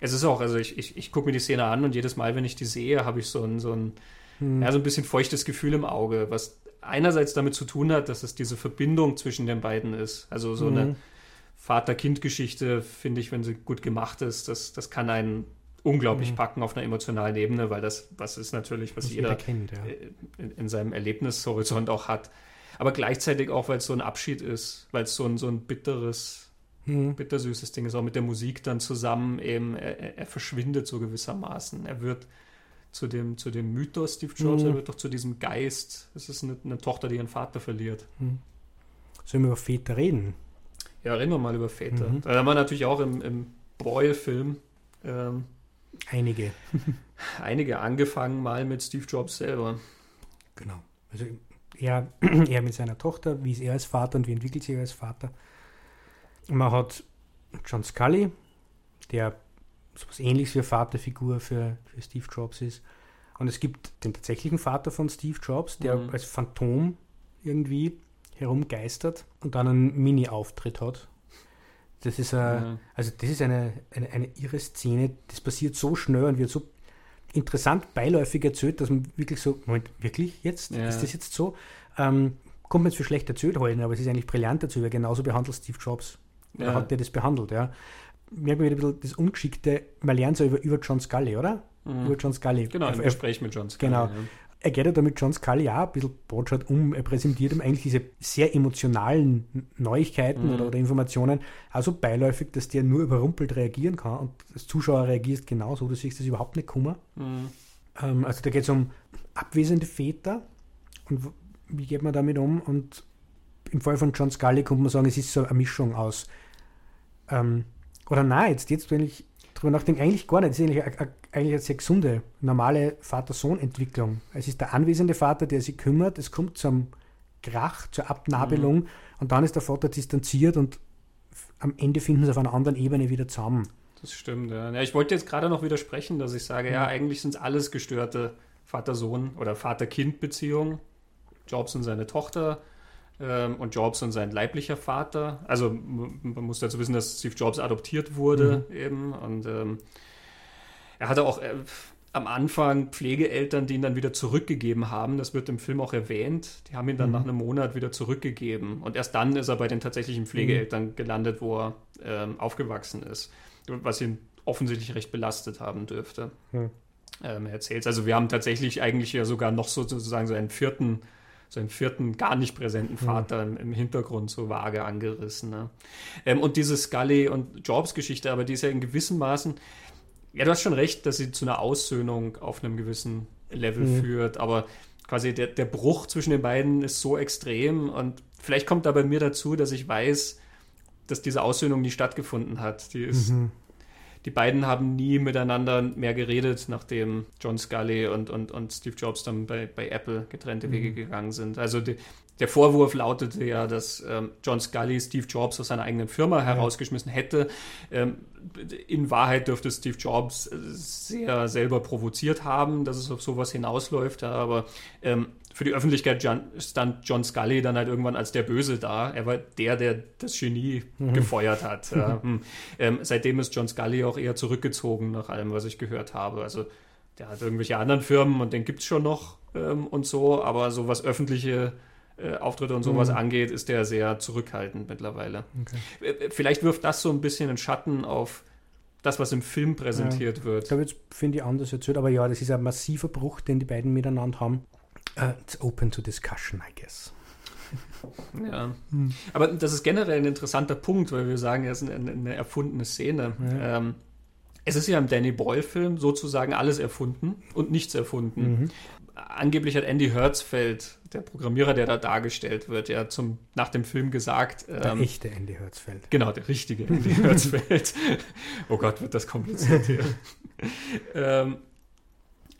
Es ist auch, also ich, ich, ich gucke mir die Szene an und jedes Mal, wenn ich die sehe, habe ich so ein, so, ein, mhm. ja, so ein bisschen feuchtes Gefühl im Auge, was einerseits damit zu tun hat, dass es diese Verbindung zwischen den beiden ist. Also so eine mhm. Vater-Kind-Geschichte, finde ich, wenn sie gut gemacht ist, das, das kann einen unglaublich mhm. packen auf einer emotionalen Ebene, weil das was ist natürlich, was, was jeder, jeder kennt, ja. Äh, in, in, seinem Erlebnishorizont auch hat. Aber gleichzeitig auch, weil es so ein Abschied ist, weil es so ein, so ein bitteres, mhm. bittersüßes Ding ist, auch mit der Musik dann zusammen eben, er, er verschwindet so gewissermaßen. Er wird zu dem, zu dem Mythos Steve Jobs, mhm. er wird doch zu diesem Geist. Es ist eine, eine, Tochter, die ihren Vater verliert. Mhm. Sollen wir über Väter reden? Ja, reden wir mal über Väter. Mhm. Da haben wir natürlich auch im, im Boyle-Film ähm, einige. einige angefangen mal mit Steve Jobs selber. Genau. Also er, er mit seiner Tochter, wie ist er als Vater und wie entwickelt sich er als Vater. Man hat John Scully, der so etwas ähnliches wie eine Vaterfigur für, für Steve Jobs ist. Und es gibt den tatsächlichen Vater von Steve Jobs, der mhm. als Phantom irgendwie herumgeistert und dann einen Mini-Auftritt hat. Das ist, eine, ja. also das ist eine, eine, eine irre Szene, das passiert so schnell und wird so interessant beiläufig erzählt, dass man wirklich so, Moment, wirklich jetzt? Ja. Ist das jetzt so? Ähm, kommt man jetzt für schlecht erzählt heute, aber es ist eigentlich brillant dazu, weil genauso behandelt Steve Jobs. Ja. hat der das behandelt, ja. Merkt man wieder ein bisschen das Ungeschickte, man lernt es ja über, über John Scully, oder? Mhm. Über John Scully. Genau, im Gespräch mit John Scully. Genau. Ja er geht ja da mit John Scully auch ein bisschen botschert um. Er präsentiert ihm eigentlich diese sehr emotionalen Neuigkeiten mhm. oder, oder, Informationen, also beiläufig, dass der nur überrumpelt reagieren kann und als Zuschauer reagierst genauso. Du siehst das überhaupt nicht kummer. Mhm. Ähm, also da geht es um abwesende Väter und wie geht man damit um? Und im Fall von John Scully könnte man sagen, es ist so eine Mischung aus. Ähm, oder nein, jetzt, jetzt eigentlich drüber nachdenken, eigentlich gar nicht. Es ist eigentlich eine, eigentlich eine sehr gesunde, normale Vater-Sohn-Entwicklung. Es ist der anwesende Vater, der sich kümmert, es kommt zum Krach, zur Abnabelung mhm. und dann ist der Vater distanziert und am Ende finden sie auf einer anderen Ebene wieder zusammen. Das stimmt, ja. ja ich wollte jetzt gerade noch widersprechen, dass ich sage, mhm. ja, eigentlich sind es alles gestörte Vater-Sohn- oder Vater-Kind-Beziehungen. Jobs und seine Tochter und Jobs und sein leiblicher Vater. Also man muss dazu wissen, dass Steve Jobs adoptiert wurde mhm. eben und ähm, er hatte auch äh, am Anfang Pflegeeltern, die ihn dann wieder zurückgegeben haben. Das wird im Film auch erwähnt. Die haben ihn dann mhm. nach einem Monat wieder zurückgegeben. Und erst dann ist er bei den tatsächlichen Pflegeeltern mhm. gelandet, wo er ähm, aufgewachsen ist. Was ihn offensichtlich recht belastet haben dürfte. Mhm. Ähm, er erzählt Also wir haben tatsächlich eigentlich ja sogar noch sozusagen so einen vierten so einen vierten, gar nicht präsenten mhm. Vater mhm. im, Hintergrund so vage angerissen. Ne? Ähm, und diese Scully- und Jobs-Geschichte, aber die ist ja in gewissem Maßen, ja, du hast schon recht, dass sie zu einer Aussöhnung auf einem gewissen Level mhm. führt, aber quasi der, der Bruch zwischen den beiden ist so extrem und vielleicht kommt da bei mir dazu, dass ich weiß, dass diese Aussöhnung nie stattgefunden hat. Die ist mhm die beiden haben nie miteinander mehr geredet, nachdem John Scully und, und, und Steve Jobs dann bei, bei Apple getrennte Wege mhm. gegangen sind. Also die, der Vorwurf lautete ja, dass ähm, John Scully Steve Jobs aus seiner eigenen Firma herausgeschmissen hätte. Ähm, in Wahrheit dürfte Steve Jobs äh, sehr selber provoziert haben, dass es auf sowas hinausläuft. Aber ähm, für die Öffentlichkeit stand John Scully dann halt irgendwann als der Böse da. Er war der, der das Genie mhm. gefeuert hat. Ja. Hm. Ähm, seitdem ist John Scully auch eher zurückgezogen, nach allem, was ich gehört habe. Also der hat irgendwelche anderen Firmen und den gibt es schon noch ähm, und so, aber so was öffentliche äh, Auftritte und sowas mhm. angeht, ist der sehr zurückhaltend mittlerweile. Okay. Äh, äh, vielleicht wirft das so ein bisschen einen Schatten auf das, was im Film präsentiert ja. wird. Da finde ich anders erzählt, aber ja, das ist ein massiver Bruch, den die beiden miteinander haben. Uh, it's open to discussion, I guess. Ja, hm. aber das ist generell ein interessanter Punkt, weil wir sagen, es ist eine, eine erfundene Szene. Ja. Ähm, es ist ja im Danny Boyle-Film sozusagen alles erfunden und nichts erfunden. Mhm. Angeblich hat Andy Hertzfeld, der Programmierer, der da dargestellt wird, ja zum, nach dem Film gesagt. Der ähm, echte Andy Hertzfeld. Genau, der richtige Andy Hertzfeld. oh Gott, wird das kompliziert hier. ähm,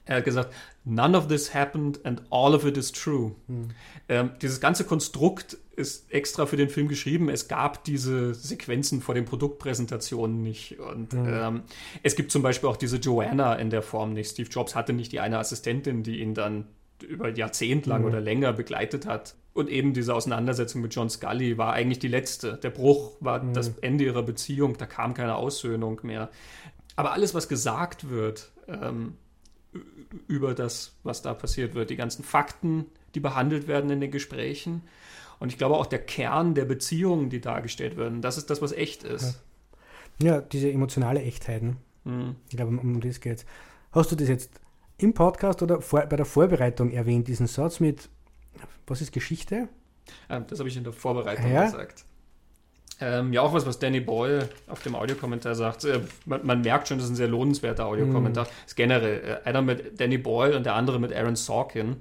er hat gesagt, none of this happened and all of it is true. Hm. Ähm, dieses ganze Konstrukt ist extra für den Film geschrieben. Es gab diese Sequenzen vor den Produktpräsentationen nicht. Und hm. ähm, es gibt zum Beispiel auch diese Joanna in der Form nicht. Steve Jobs hatte nicht die eine Assistentin, die ihn dann über Jahrzehnt lang hm. oder länger begleitet hat. Und eben diese Auseinandersetzung mit John Scully war eigentlich die letzte. Der Bruch war hm. das Ende ihrer Beziehung. Da kam keine Aussöhnung mehr. Aber alles, was gesagt wird, ähm, über das, was da passiert wird. Die ganzen Fakten, die behandelt werden in den Gesprächen. Und ich glaube auch der Kern der Beziehungen, die dargestellt werden, das ist das, was echt ist. Ja, ja diese emotionale Echtheit. Ne? Mhm. Ich glaube, um, um das geht Hast du das jetzt im Podcast oder vor, bei der Vorbereitung erwähnt, diesen Satz mit, was ist Geschichte? Ah, das habe ich in der Vorbereitung ja? gesagt. Ähm, ja, auch was, was Danny Boyle auf dem Audiokommentar sagt. Äh, man, man, merkt schon, das ist ein sehr lohnenswerter Audiokommentar. Mm. Ist generell äh, einer mit Danny Boyle und der andere mit Aaron Sorkin.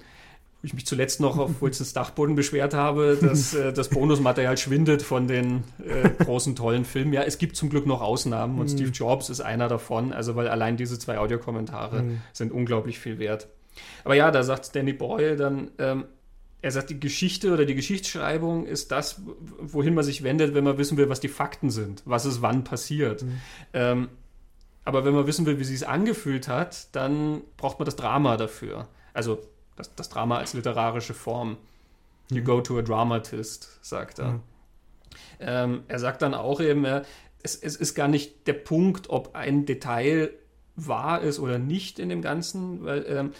Wo ich mich zuletzt noch auf Wilsons Dachboden beschwert habe, dass äh, das Bonusmaterial schwindet von den äh, großen, tollen Filmen. Ja, es gibt zum Glück noch Ausnahmen und mm. Steve Jobs ist einer davon. Also, weil allein diese zwei Audiokommentare mm. sind unglaublich viel wert. Aber ja, da sagt Danny Boyle dann, ähm, er sagt, die Geschichte oder die Geschichtsschreibung ist das, wohin man sich wendet, wenn man wissen will, was die Fakten sind, was ist wann passiert. Mhm. Ähm, aber wenn man wissen will, wie sie es angefühlt hat, dann braucht man das Drama dafür. Also das, das Drama als literarische Form. You mhm. go to a dramatist, sagt er. Mhm. Ähm, er sagt dann auch eben, es, es ist gar nicht der Punkt, ob ein Detail wahr ist oder nicht in dem Ganzen, weil ähm,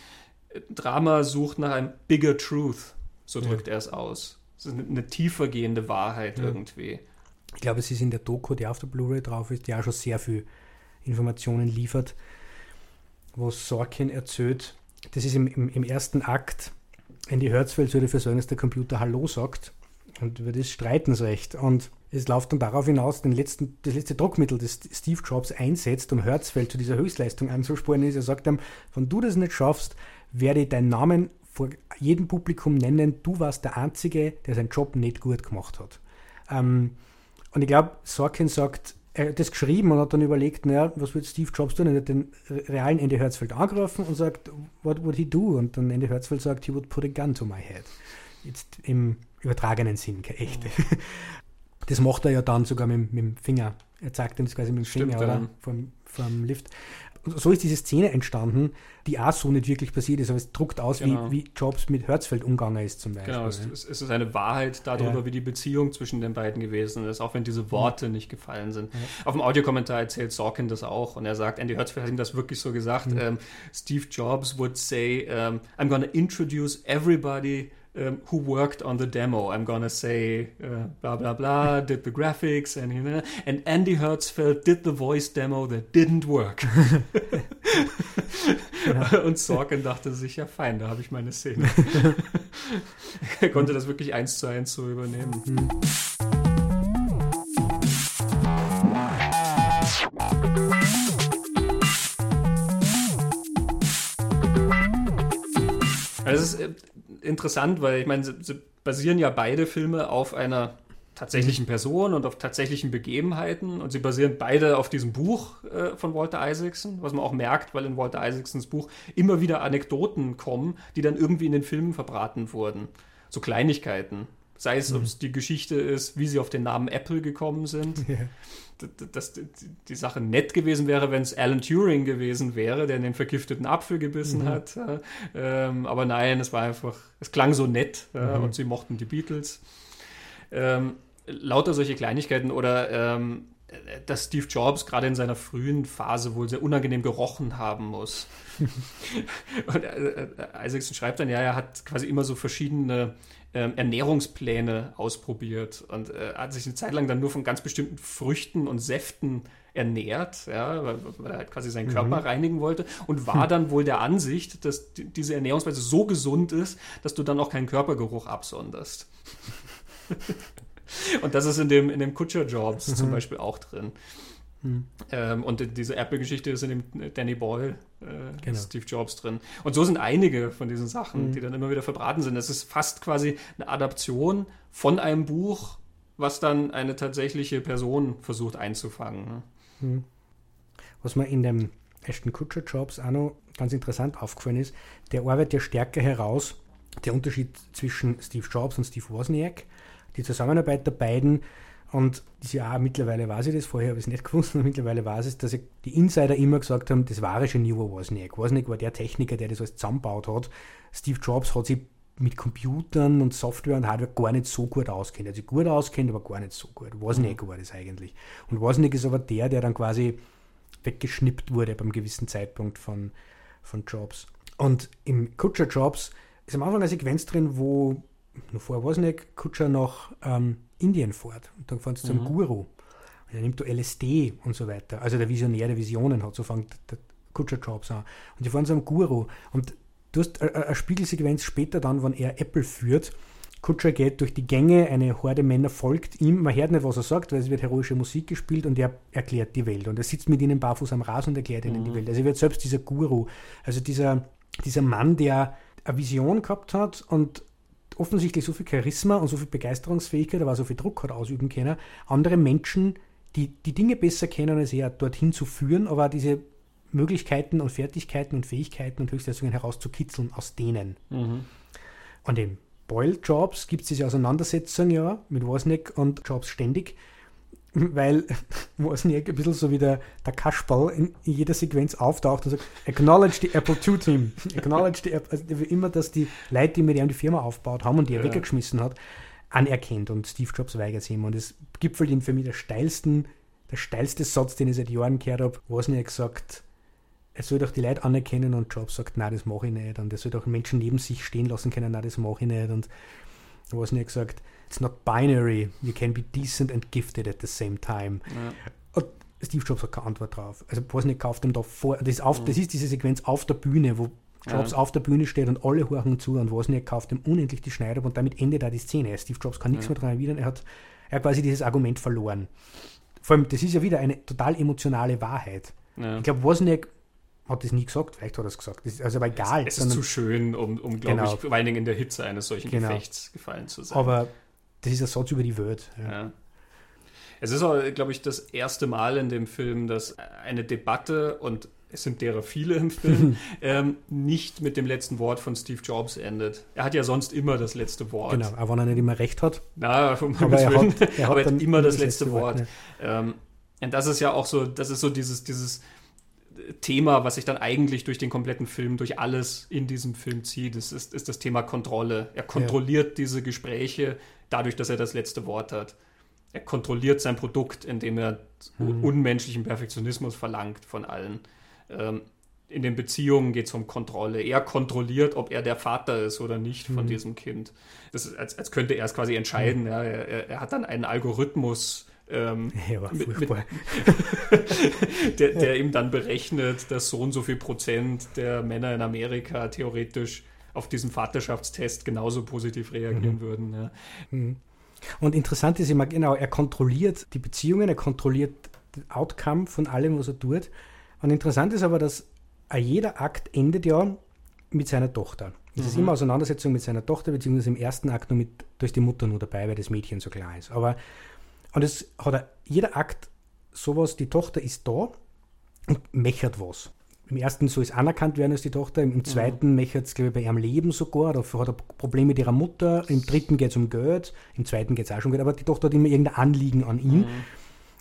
Drama sucht nach einem bigger truth. So drückt ja. er es aus. Es ist eine, eine tiefergehende Wahrheit ja. irgendwie. Ich glaube, es ist in der Doku, die auf der Blu-ray drauf ist, die auch schon sehr viel Informationen liefert, wo Sorkin erzählt, das ist im, im, im ersten Akt, Andy Hertzfeld soll dafür sorgen, dass der Computer Hallo sagt. Und über das streiten sie recht. Und es läuft dann darauf hinaus, den letzten, das letzte Druckmittel, das Steve Jobs einsetzt, um Hertzfeld zu dieser Höchstleistung anzusporen, ist, er sagt ihm, wenn du das nicht schaffst, werde ich deinen Namen vor jedem Publikum nennen, du warst der Einzige, der seinen Job nicht gut gemacht hat. Ähm, und ich glaube, Sorkin sagt, er hat das geschrieben und hat dann überlegt, naja, was wird Steve Jobs tun? Er hat den realen Andy Hertzfeld angerufen und sagt, what would he do? Und dann Andy Hertzfeld sagt, he would put a gun to my head. Jetzt im übertragenen Sinn, keine echte. Das macht er ja dann sogar mit, mit dem Finger. Er zeigt ihm das quasi mit dem Finger Stimmt, oder ja. vom, vom Lift. So ist diese Szene entstanden, die auch so nicht wirklich passiert ist, aber es druckt aus, Genau. wie, wie Jobs mit Hertzfeld umgegangen ist zum Beispiel. Genau, es, es ist eine Wahrheit darüber, Ja. wie die Beziehung zwischen den beiden gewesen ist, auch wenn diese Worte nicht gefallen sind. Auf dem Audiokommentar erzählt Sorkin das auch und er sagt, Andy Hertzfeld hat ihm das wirklich so gesagt. ähm, Steve Jobs would say, um, I'm gonna introduce everybody um, who worked on the demo. I'm gonna say uh, blah blah blah, did the graphics and you know, and Andy Hertzfeld did the voice demo that didn't work. Und Sorkin dachte sich, ja fein, da habe ich meine Szene. er konnte das wirklich eins zu eins so übernehmen. Also es ist äh, interessant, weil ich meine, sie, sie basieren ja beide Filme auf einer tatsächlichen Person und auf tatsächlichen Begebenheiten und sie basieren beide auf diesem Buch äh, von Walter Isaacson, was man auch merkt, weil in Walter Isaacsons Buch immer wieder Anekdoten kommen, die dann irgendwie in den Filmen verbraten wurden. So Kleinigkeiten. Sei es, ob es die Geschichte ist, wie sie auf den Namen Apple gekommen sind Ja. dass die, Sache nett gewesen wäre, wenn es Alan Turing gewesen wäre, der in den vergifteten Apfel gebissen hat. äh, Ähm, aber nein, es war einfach, es klang so nett äh, und sie mochten die Beatles. Ähm, lauter solche Kleinigkeiten oder ähm, äh, dass Steve Jobs gerade in seiner frühen Phase wohl sehr unangenehm gerochen haben muss. und äh, äh, Isaacson schreibt dann, ja, er hat quasi immer so verschiedene ähm, Ernährungspläne ausprobiert und äh, hat sich eine Zeit lang dann nur von ganz bestimmten Früchten und Säften ernährt, ja, weil, weil er halt quasi seinen Körper reinigen wollte und war dann wohl der Ansicht, dass die, diese Ernährungsweise so gesund ist, dass du dann auch keinen Körpergeruch absonderst. und das ist in dem, in dem Kutscher-Jobs zum Beispiel auch drin. Ähm, und diese Apple-Geschichte ist in dem Danny Boyle, äh, Genau. Steve Jobs drin. Und so sind einige von diesen Sachen, die dann immer wieder verbraten sind. Es ist fast quasi eine Adaption von einem Buch, was dann eine tatsächliche Person versucht einzufangen. ne? Was mir in dem Ashton Kutcher Jobs auch noch ganz interessant aufgefallen ist, der arbeitet ja stärker heraus, der Unterschied zwischen Steve Jobs und Steve Wozniak, die Zusammenarbeit der beiden und ja mittlerweile weiß ich das, vorher habe ich es nicht gewusst, und mittlerweile weiß ich, dass die Insider immer gesagt haben, das wahre Genie war Wozniak. Wozniak war der Techniker, der das alles zusammengebaut hat. Steve Jobs hat sich mit Computern und Software und Hardware gar nicht so gut auskennt. Er hat sich gut auskennt, aber gar nicht so gut. Wozniak war das eigentlich. Und Wozniak ist aber der, der dann quasi weggeschnippt wurde beim gewissen Zeitpunkt von, von Jobs. Und im Kutscher Jobs ist am Anfang eine Sequenz drin, wo noch vor Wozniak Kutscher nach ähm, Indien fährt. Und dann fahren sie zum Guru. Und er nimmt da LSD und so weiter. Also der Visionär der Visionen hat, so fängt der Kutscher Jobs an. Und die fahren zum Guru. Und du hast eine- Spiegelsequenz später dann, wenn er Apple führt. Kutscher geht durch die Gänge, eine Horde Männer folgt ihm. Man hört nicht, was er sagt, weil es wird heroische Musik gespielt und er erklärt die Welt. Und er sitzt mit ihnen barfuß am Rasen und erklärt ihnen die Welt. Also er wird selbst dieser Guru, also dieser, dieser Mann, der eine Vision gehabt hat und offensichtlich so viel Charisma und so viel Begeisterungsfähigkeit, aber auch so viel Druck hat ausüben können, andere Menschen, die die Dinge besser kennen als er, dorthin zu führen, aber auch diese Möglichkeiten und Fertigkeiten und Fähigkeiten und Höchstleistungen herauszukitzeln aus denen. Und in Boyle Jobs gibt es diese Auseinandersetzung ja mit Wozniak und Jobs ständig, weil Wozniak ein bisschen so wie der, der Kasperl in, in jeder Sequenz auftaucht und sagt, acknowledge the Apple II Team. Acknowledge the Apple, also immer, dass die Leute, die mit ihm die Firma aufgebaut haben und die er Ja. weggeschmissen hat, anerkennt und Steve Jobs weigert sich immer. Und es gipfelt in für mich der steilsten, der steilste Satz, den ich seit Jahren gehört habe. Wozniak sagt, er soll doch die Leute anerkennen und Jobs sagt, nein, das mache ich nicht. Und er soll doch Menschen neben sich stehen lassen können, nein, das mache ich nicht. Und Wozniak sagt, it's not binary, you can be decent and gifted at the same time. Ja. Und Steve Jobs hat keine Antwort drauf. Also Wozniak kauft ihm da vor, das ist, auf, das ist diese Sequenz auf der Bühne, wo Jobs Ja. auf der Bühne steht und alle horchen zu und Wozniak kauft ihm unendlich die Schneider und damit endet da die Szene. Steve Jobs kann nichts Ja. mehr daran erwidern. Er hat, er hat quasi dieses Argument verloren. Vor allem, das ist ja wieder eine total emotionale Wahrheit. Ja. Ich glaube, Wozniak hat das nie gesagt, vielleicht hat er es gesagt. Das ist also aber egal. Es ist sondern- zu schön, um, um glaube Genau. ich, vor allen Dingen in der Hitze eines solchen Genau. Gefechts gefallen zu sein. aber das ist ein Satz über die Welt. Ja. Ja. Es ist auch, glaube ich, das erste Mal in dem Film, dass eine Debatte, und es sind derer viele im Film, ähm, nicht mit dem letzten Wort von Steve Jobs endet. Er hat ja sonst immer das letzte Wort. Genau, auch wenn er nicht immer recht hat. Na, Aber er Willen. hat, er hat Aber er hat immer das letzte Wort. Wort. ja. Ähm, und das ist ja auch so, das ist so dieses, dieses Thema, was sich dann eigentlich durch den kompletten Film, durch alles in diesem Film zieht, das ist, ist das Thema Kontrolle. Er kontrolliert diese Gespräche dadurch, dass er das letzte Wort hat. Er kontrolliert sein Produkt, indem er Mhm. unmenschlichen Perfektionismus verlangt von allen. Ähm, in den Beziehungen geht es um Kontrolle. Er kontrolliert, ob er der Vater ist oder nicht von Mhm. diesem Kind. Das ist, als, als könnte er es quasi entscheiden. Ja. Er, er, hat dann einen Algorithmus, ähm, Ja, Mit- furchtbar. der, der ihm dann berechnet, dass so und so viel Prozent der Männer in Amerika theoretisch auf diesen Vaterschaftstest genauso positiv reagieren Mhm. würden. Ja. Und interessant ist immer, genau, er kontrolliert die Beziehungen, er kontrolliert den Outcome von allem, was er tut. Und interessant ist aber, dass jeder Akt endet ja mit seiner Tochter. Es ist Mhm. immer Auseinandersetzung mit seiner Tochter, beziehungsweise im ersten Akt nur mit, da ist die Mutter nur dabei, weil das Mädchen so klar ist. Aber, und es hat er, jeder Akt sowas, die Tochter ist da und mechert was. Im ersten soll es anerkannt werden als die Tochter, im, im zweiten mechert es, glaube ich, bei ihrem Leben sogar, dafür hat er Probleme mit ihrer Mutter, im dritten geht es um Geld, im zweiten geht es auch schon um Geld, aber die Tochter hat immer irgendein Anliegen an ihn.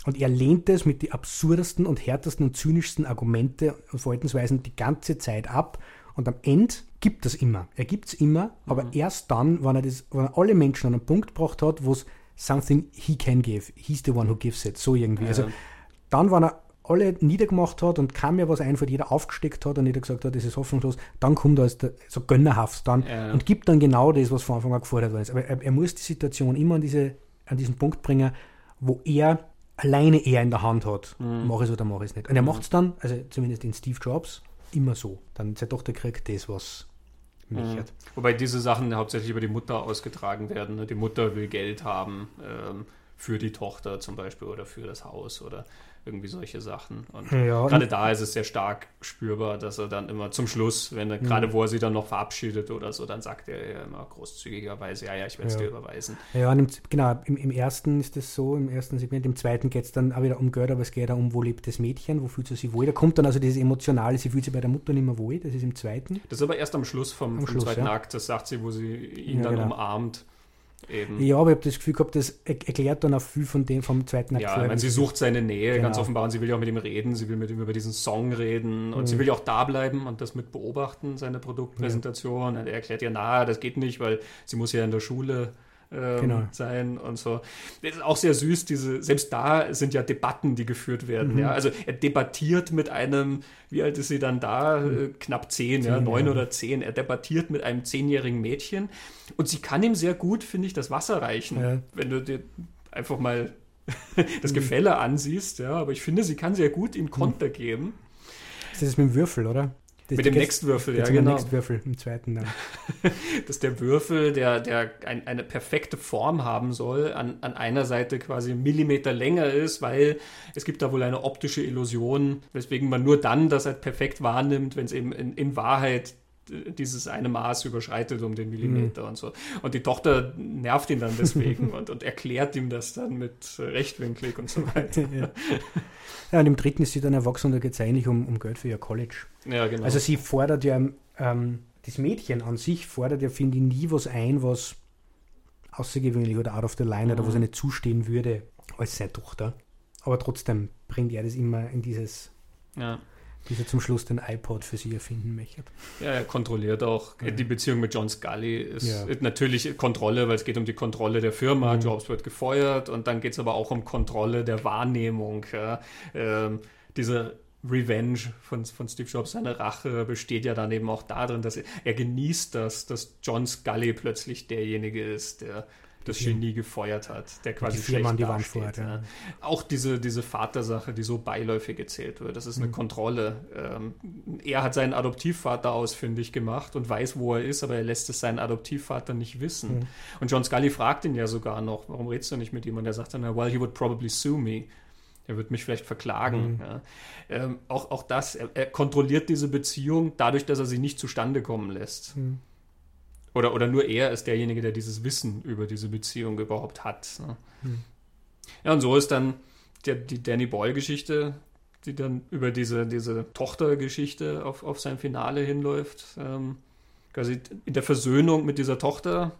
Und er lehnt es mit den absurdesten und härtesten und zynischsten Argumente und Verhaltensweisen die ganze Zeit ab. Und am Ende gibt es immer. Er gibt es immer, aber erst dann, wenn er, das, wenn er alle Menschen an einen Punkt gebracht hat, wo es something he can give, he's the one who gives it, so irgendwie. Ja. Also dann, wenn er alle niedergemacht hat und kam mir was einfällt, jeder aufgesteckt hat und jeder gesagt hat, das ist hoffnungslos, dann kommt er als der, so gönnerhaft dann Ja. und gibt dann genau das, was von Anfang an gefordert worden ist. Aber er, er muss die Situation immer an, diese, an diesen Punkt bringen, wo er alleine er in der Hand hat, Mhm. mache ich es oder mache ich es nicht. Und er macht es dann, also zumindest in Steve Jobs, immer so. Dann seine Tochter kriegt das, was mich Mhm. hat. Wobei diese Sachen hauptsächlich über die Mutter ausgetragen werden. ne? Die Mutter will Geld haben ähm, für die Tochter zum Beispiel oder für das Haus oder irgendwie solche Sachen. Und Ja, gerade da ist es sehr stark spürbar, dass er dann immer zum Schluss, wenn er, gerade wo er sie dann noch verabschiedet oder so, dann sagt er ja immer großzügigerweise, ja, ja, ich werde es Ja. dir überweisen. Ja, und im, genau, im, im ersten ist das so, im ersten Segment, im zweiten geht es dann auch wieder um Geld, aber es geht auch um, wo lebt das Mädchen, wo fühlt sie sich wohl. Da kommt dann also dieses Emotionale, sie fühlt sich bei der Mutter nicht mehr wohl, das ist im zweiten. Das ist aber erst am Schluss vom, Am vom Schluss, zweiten ja. Akt, das sagt sie, wo sie ihn dann genau. umarmt. Eben. Ja, aber ich habe das Gefühl gehabt, das er- erklärt dann auch viel von dem vom zweiten Akt Ja, ich meine, sie sucht seine Nähe, Genau. ganz offenbar, und sie will ja auch mit ihm reden, sie will mit ihm über diesen Song reden und Mhm. sie will ja auch da bleiben und das mit beobachten, seine Produktpräsentation. Und er erklärt ihr, na, das geht nicht, weil sie muss ja in der Schule ähm, Genau. sein und so. Das ist auch sehr süß, diese, selbst da sind ja Debatten, die geführt werden. Mhm. Ja? Also er debattiert mit einem, wie alt ist sie dann da? Äh, Knapp zehn, ja, Zehn, neun ja. oder zehn. Er debattiert mit einem zehnjährigen Mädchen und sie kann ihm sehr gut, finde ich, das Wasser reichen. Ja. Wenn du dir einfach mal das Gefälle ansiehst, ja, aber ich finde, sie kann sehr gut ihm Konter geben. Das ist mit dem Würfel, oder? Mit dem geht's- Nextwürfel, ja, genau. Nextwürfel im zweiten dann. Dass der Würfel, der, der ein, eine perfekte Form haben soll, an, an einer Seite quasi einen Millimeter länger ist, weil es gibt da wohl eine optische Illusion, weswegen man nur dann das halt perfekt wahrnimmt, wenn es eben in, in Wahrheit dieses eine Maß überschreitet um den Millimeter und so. Und die Tochter nervt ihn dann deswegen und, und erklärt ihm das dann mit rechtwinklig und so weiter. ja. ja, und im dritten ist sie dann erwachsen und da geht es eigentlich um, um Geld für ihr College. Ja, genau. Also sie fordert ja, ähm, das Mädchen an sich fordert ja, finde ich, nie was ein, was außergewöhnlich oder out of the line oder Mhm. was ihr nicht zustehen würde als seine Tochter. Aber trotzdem bringt er das immer in dieses, ja. Bis er zum Schluss den iPod für sie erfinden möchte. Ja, er kontrolliert auch. Ja. Die Beziehung mit John Scully ist Ja. natürlich Kontrolle, weil es geht um die Kontrolle der Firma. Mhm. Jobs wird gefeuert und dann geht es aber auch um Kontrolle der Wahrnehmung. Ja. Ähm, diese Revenge von, von Steve Jobs, seine Rache besteht ja dann eben auch darin, dass er, er genießt das, dass John Scully plötzlich derjenige ist, der das Genie gefeuert hat, der quasi die Firma an die Wand fährt, ja. Auch diese, diese Vatersache, die so beiläufig erzählt wird, das ist eine Mhm. Kontrolle. Ähm, er hat seinen Adoptivvater ausfindig gemacht und weiß, wo er ist, aber er lässt es seinen Adoptivvater nicht wissen. Mhm. Und John Scully fragt ihn ja sogar noch, warum redest du nicht mit ihm? Und er sagt dann, well, he would probably sue me. Er wird mich vielleicht verklagen. Mhm. Ja. Ähm, auch, auch das, er, er kontrolliert diese Beziehung dadurch, dass er sie nicht zustande kommen lässt. Mhm. Oder, oder nur er ist derjenige, der dieses Wissen über diese Beziehung überhaupt hat. Ne? Mhm. Ja, und so ist dann der, die Danny Boyle-Geschichte, die dann über diese, diese Tochtergeschichte auf, auf sein Finale hinläuft. Ähm, quasi in der Versöhnung mit dieser Tochter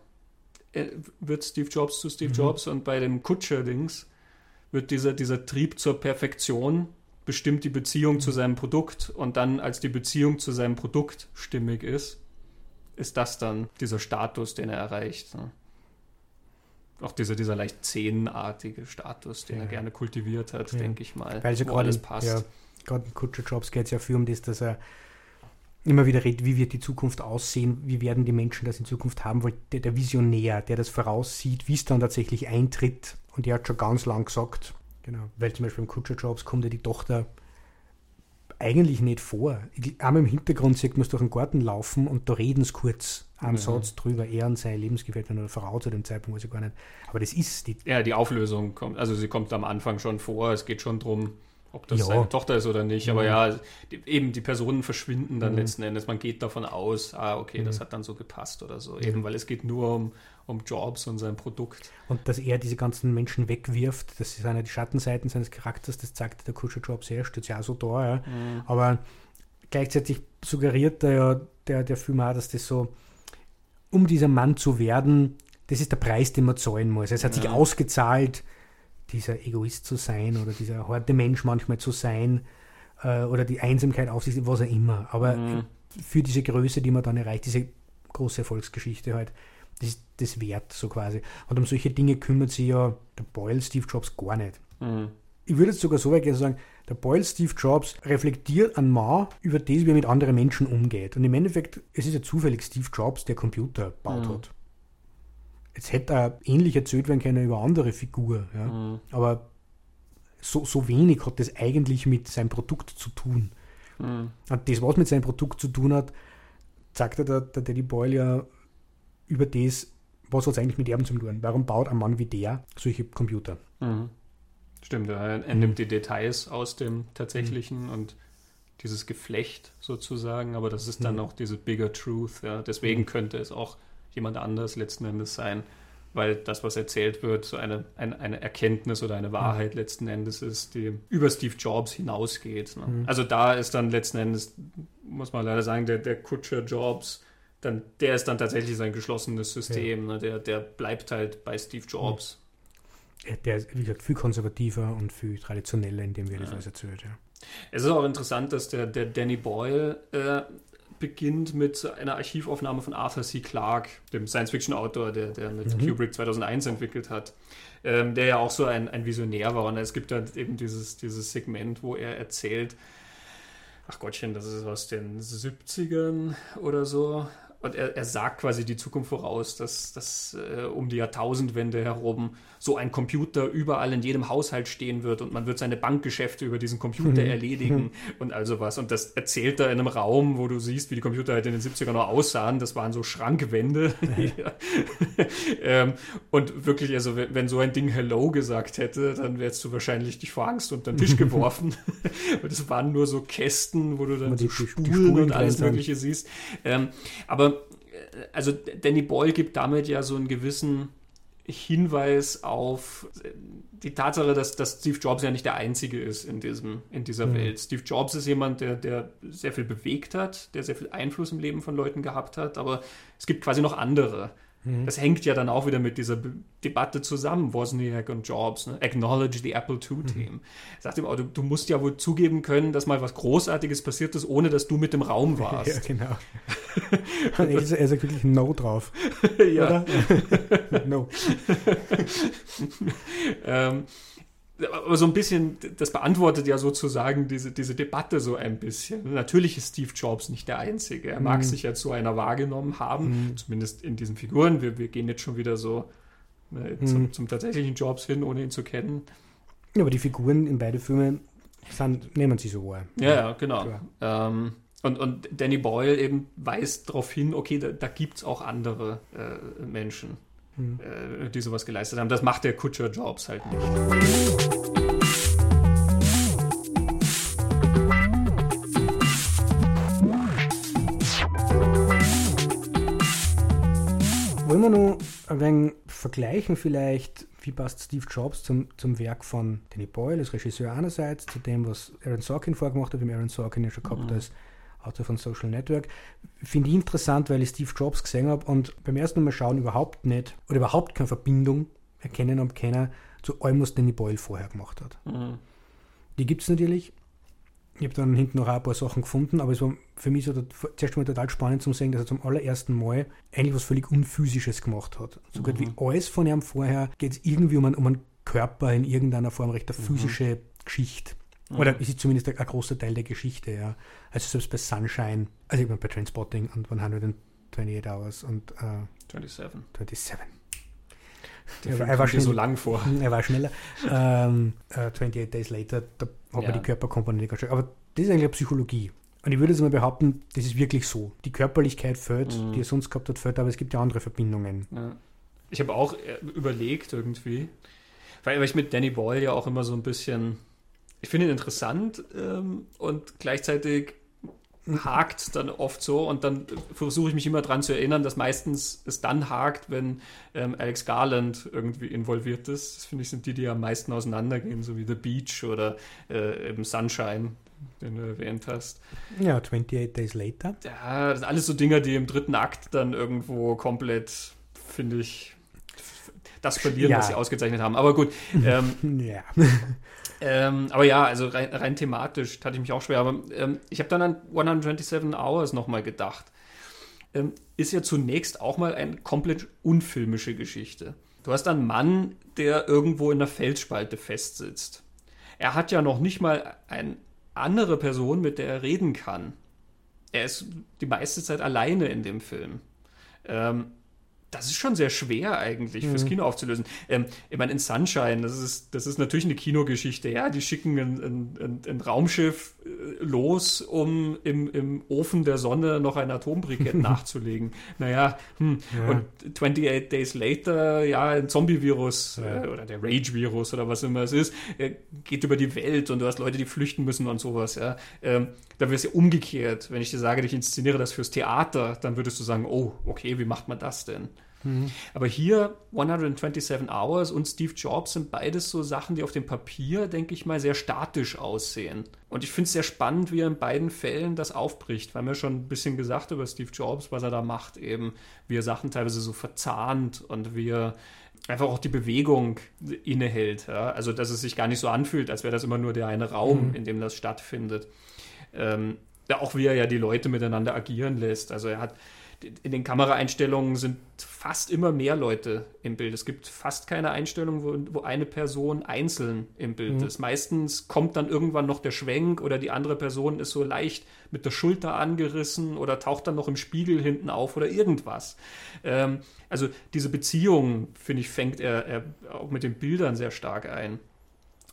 äh, wird Steve Jobs zu Steve Mhm. Jobs und bei dem Kutscher-Dings wird dieser, dieser Trieb zur Perfektion bestimmt die Beziehung zu seinem Produkt und dann, als die Beziehung zu seinem Produkt stimmig ist, ist das dann dieser Status, den er erreicht. Ne? Auch dieser, dieser leicht zähnenartige Status, den Ja. er gerne kultiviert hat, Ja. denke ich mal. Weil es ja gerade alles passt. Ja, gerade in Kutscher Jobs geht es ja viel um das, dass er immer wieder redet, wie wird die Zukunft aussehen, wie werden die Menschen das in Zukunft haben wollen. Der, der Visionär, der das voraussieht, wie es dann tatsächlich eintritt. Und er hat schon ganz lang gesagt, genau, weil zum Beispiel im Kutscher Jobs kommt ja die Tochter eigentlich nicht vor. Einmal im Hintergrund sieht man es durch den Garten laufen und da reden sie kurz einen Mhm. Satz drüber, er und seine Lebensgefährtin oder Frau zu dem Zeitpunkt, weiß ich gar nicht. Aber das ist die Ja, die Auflösung kommt, also sie kommt am Anfang schon vor. Es geht schon drum, ob das Ja. seine Tochter ist oder nicht. Aber Mhm. ja, die, eben die Personen verschwinden dann Mhm. letzten Endes. Man geht davon aus, ah, okay, das Mhm. hat dann so gepasst oder so. Eben, weil es geht nur um, um Jobs und sein Produkt. Und dass er diese ganzen Menschen wegwirft, das sind ja die Schattenseiten seines Charakters, das zeigt der Kutscher Job sehr, steht ja auch so da. Ja. Aber gleichzeitig suggeriert er ja der, der Film auch, dass das so, um dieser Mann zu werden, das ist der Preis, den man zahlen muss. Es hat sich Ja. ausgezahlt, dieser Egoist zu sein oder dieser harte Mensch manchmal zu sein äh, oder die Einsamkeit auf sich, was auch immer. Aber Mhm. für diese Größe, die man dann erreicht, diese große Erfolgsgeschichte halt, das ist das wert, so quasi. Und um solche Dinge kümmert sich ja der Boyle Steve Jobs gar nicht. Mhm. Ich würde jetzt sogar so weit gehen sagen, der Boyle Steve Jobs reflektiert an Mal über das, wie er mit anderen Menschen umgeht. Und im Endeffekt, es ist ja zufällig Steve Jobs, der Computer gebaut Mhm. hat. Jetzt hätte er ähnlich erzählt werden können über andere Figur. Ja? Mhm. Aber so, so wenig hat das eigentlich mit seinem Produkt zu tun. Mhm. Und das, was mit seinem Produkt zu tun hat, sagt er der, der Danny Boyle ja über das, was hat es eigentlich mit Erben zu tun. Warum baut ein Mann wie der solche Computer? Mhm. Stimmt, er, er Mhm. nimmt die Details aus dem tatsächlichen und dieses Geflecht sozusagen, aber das ist dann Mhm. auch diese bigger truth. Ja. Deswegen Mhm. könnte es auch jemand anders letzten Endes sein, weil das, was erzählt wird, so eine, eine, eine Erkenntnis oder eine Wahrheit letzten Endes ist, die über Steve Jobs hinausgeht. Ne? Mhm. Also da ist dann letzten Endes, muss man leider sagen, der, der Kutscher Jobs, dann, der ist dann tatsächlich sein geschlossenes System. Ne? Der, der bleibt halt bei Steve Jobs. Äh, Der ist, wie gesagt, viel konservativer und viel traditioneller, in dem wir das Ja. alles erzählt. Ja. Es ist auch interessant, dass der, der Danny Boyle äh, beginnt mit einer Archivaufnahme von Arthur C. Clarke, dem Science-Fiction-Autor, der, der mit Mhm. Kubrick 2001 entwickelt hat, ähm, der ja auch so ein, ein Visionär war. Und es gibt da eben dieses, dieses Segment, wo er erzählt, ach Gottchen, das ist aus den 70ern oder so. Und er, er sagt quasi die Zukunft voraus, dass, dass äh, um die Jahrtausendwende herum so ein Computer überall in jedem Haushalt stehen wird und man wird seine Bankgeschäfte über diesen Computer Mhm. erledigen und all sowas. Und das erzählt er in einem Raum, wo du siehst, wie die Computer halt in den 70ern noch aussahen. Das waren so Schrankwände. Ähm, und wirklich, also wenn, wenn so ein Ding Hello gesagt hätte, dann wärst du wahrscheinlich dich vor Angst unter den Tisch geworfen. und es waren nur so Kästen, wo du dann so die- die- die Spulen, Spulen und alles. Mögliche siehst. Ähm, aber also Danny Boyle gibt damit ja so einen gewissen Hinweis auf äh, die Tatsache, dass, dass Steve Jobs ja nicht der Einzige ist in, diesem, in dieser Mhm. Welt. Steve Jobs ist jemand, der, der sehr viel bewegt hat, der sehr viel Einfluss im Leben von Leuten gehabt hat, aber es gibt quasi noch andere. Mhm. Das hängt ja dann auch wieder mit dieser Be Debatte zusammen, Wozniak und Jobs. Ne? Acknowledge the Apple II-Team. Sagt ihm auch, du, du musst ja wohl zugeben können, dass mal was Großartiges passiert ist, ohne dass du mit im Raum warst. Ja, genau. Und er, sagt wirklich No drauf. ja. No. ähm, aber so ein bisschen, das beantwortet ja sozusagen diese, diese Debatte so ein bisschen. Natürlich ist Steve Jobs nicht der Einzige. Er mag Mhm. sich ja zu einer wahrgenommen haben, Mhm. zumindest in diesen Figuren. Wir, wir gehen jetzt schon wieder so äh, zum, mhm. zum, tatsächlichen Jobs hin, ohne ihn zu kennen. Ja, aber die Figuren in beide Filme sind, nehmen sie so wahr. Ja, ja, genau. Ähm, und, und Danny Boyle eben weist darauf hin, okay, da, da gibt es auch andere äh, Menschen, mhm. äh, die sowas geleistet haben. Das macht der Kutscher Jobs halt nicht. Wollen wir noch ein wenig vergleichen vielleicht, wie passt Steve Jobs zum, zum Werk von Danny Boyle als Regisseur einerseits, zu dem, was Aaron Sorkin vorgemacht hat, wie Aaron Sorkin ja schon gehabt mhm. als Autor von Social Network. Finde ich interessant, weil ich Steve Jobs gesehen habe und beim ersten Mal schauen überhaupt nicht oder überhaupt keine Verbindung erkennen und kennen zu allem, was Danny Boyle vorher gemacht hat. Mhm. Die gibt es natürlich, ich habe dann hinten noch ein paar Sachen gefunden, aber es war für mich so zuerst mal total spannend zu sehen, dass er zum allerersten Mal eigentlich was völlig Unphysisches gemacht hat. So gut mhm. wie alles von ihm vorher geht es irgendwie um einen, um einen Körper in irgendeiner Form, recht eine mhm. physische mhm. Geschichte. Oder mhm. ist es zumindest ein, ein, großer Teil der Geschichte, ja. Also selbst bei Sunshine, also ich meine bei Transpotting und 128 Hours und äh, 27. 27. Der er, er war schnell, so lang vor. Er war schneller. ähm, äh, 28 Days Later, da hat ja. man die Körperkomponente ganz schön. Aber das ist eigentlich Psychologie. Und ich würde jetzt mal behaupten, das ist wirklich so. Die Körperlichkeit fällt, mhm. die er sonst gehabt hat, fällt, aber es gibt ja andere Verbindungen. Ja. Ich habe auch äh, überlegt irgendwie, weil, weil ich mit Danny Boyle ja auch immer so ein bisschen, ich finde ihn interessant ähm, und gleichzeitig hakt dann oft so und dann versuche ich mich immer daran zu erinnern, dass meistens es dann hakt, wenn ähm, Alex Garland irgendwie involviert ist. Das finde ich sind die, die am meisten auseinandergehen, so wie The Beach oder äh, eben Sunshine, den du erwähnt hast. Ja, 28 Days Later. Ja, das sind alles so Dinge, die im dritten Akt dann irgendwo komplett, finde ich, das verlieren, ja. was sie ausgezeichnet haben. Aber gut. Ähm, ja. Ähm, aber ja, also rein, rein, thematisch hatte ich mich auch schwer. Aber ähm, ich habe dann an 127 Hours nochmal gedacht. Ähm, ist ja zunächst auch mal eine komplett unfilmische Geschichte. Du hast einen Mann, der irgendwo in der Felsspalte festsitzt. Er hat ja noch nicht mal eine andere Person, mit der er reden kann. Er ist die meiste Zeit alleine in dem Film. Ähm, das ist schon sehr schwer eigentlich mhm. fürs Kino aufzulösen. Ähm, ich meine, in Sunshine, das ist, das ist natürlich eine Kinogeschichte. Ja, die schicken ein, ein, ein Raumschiff äh, los, um im, im Ofen der Sonne noch ein Atombrikett nachzulegen. Naja, hm. ja. und 28 Days Later, ja, ein Zombie-Virus ja. äh, oder der Rage-Virus oder was immer es ist, äh, geht über die Welt und du hast Leute, die flüchten müssen und sowas. Ja. Ähm, da wäre es ja umgekehrt. Wenn ich dir sage, ich inszeniere das fürs Theater, dann würdest du sagen, oh, okay, wie macht man das denn? Mhm. Aber hier 127 Hours und Steve Jobs sind beides so Sachen, die auf dem Papier, denke ich mal, sehr statisch aussehen. Und ich finde es sehr spannend, wie er in beiden Fällen das aufbricht. Wir haben ja schon ein bisschen gesagt über Steve Jobs, was er da macht, eben, wie er Sachen teilweise so verzahnt und wie er einfach auch die Bewegung innehält. Ja? Also, dass es sich gar nicht so anfühlt, als wäre das immer nur der eine Raum, mhm. in dem das stattfindet. Ähm, ja, auch wie er ja die Leute miteinander agieren lässt. Also er hat in den Kameraeinstellungen sind fast immer mehr Leute im Bild. Es gibt fast keine Einstellung, wo, wo eine Person einzeln im Bild mhm. ist. Meistens kommt dann irgendwann noch der Schwenk oder die andere Person ist so leicht mit der Schulter angerissen oder taucht dann noch im Spiegel hinten auf oder irgendwas. Ähm, also diese Beziehung, finde ich, fängt er, er auch mit den Bildern sehr stark ein.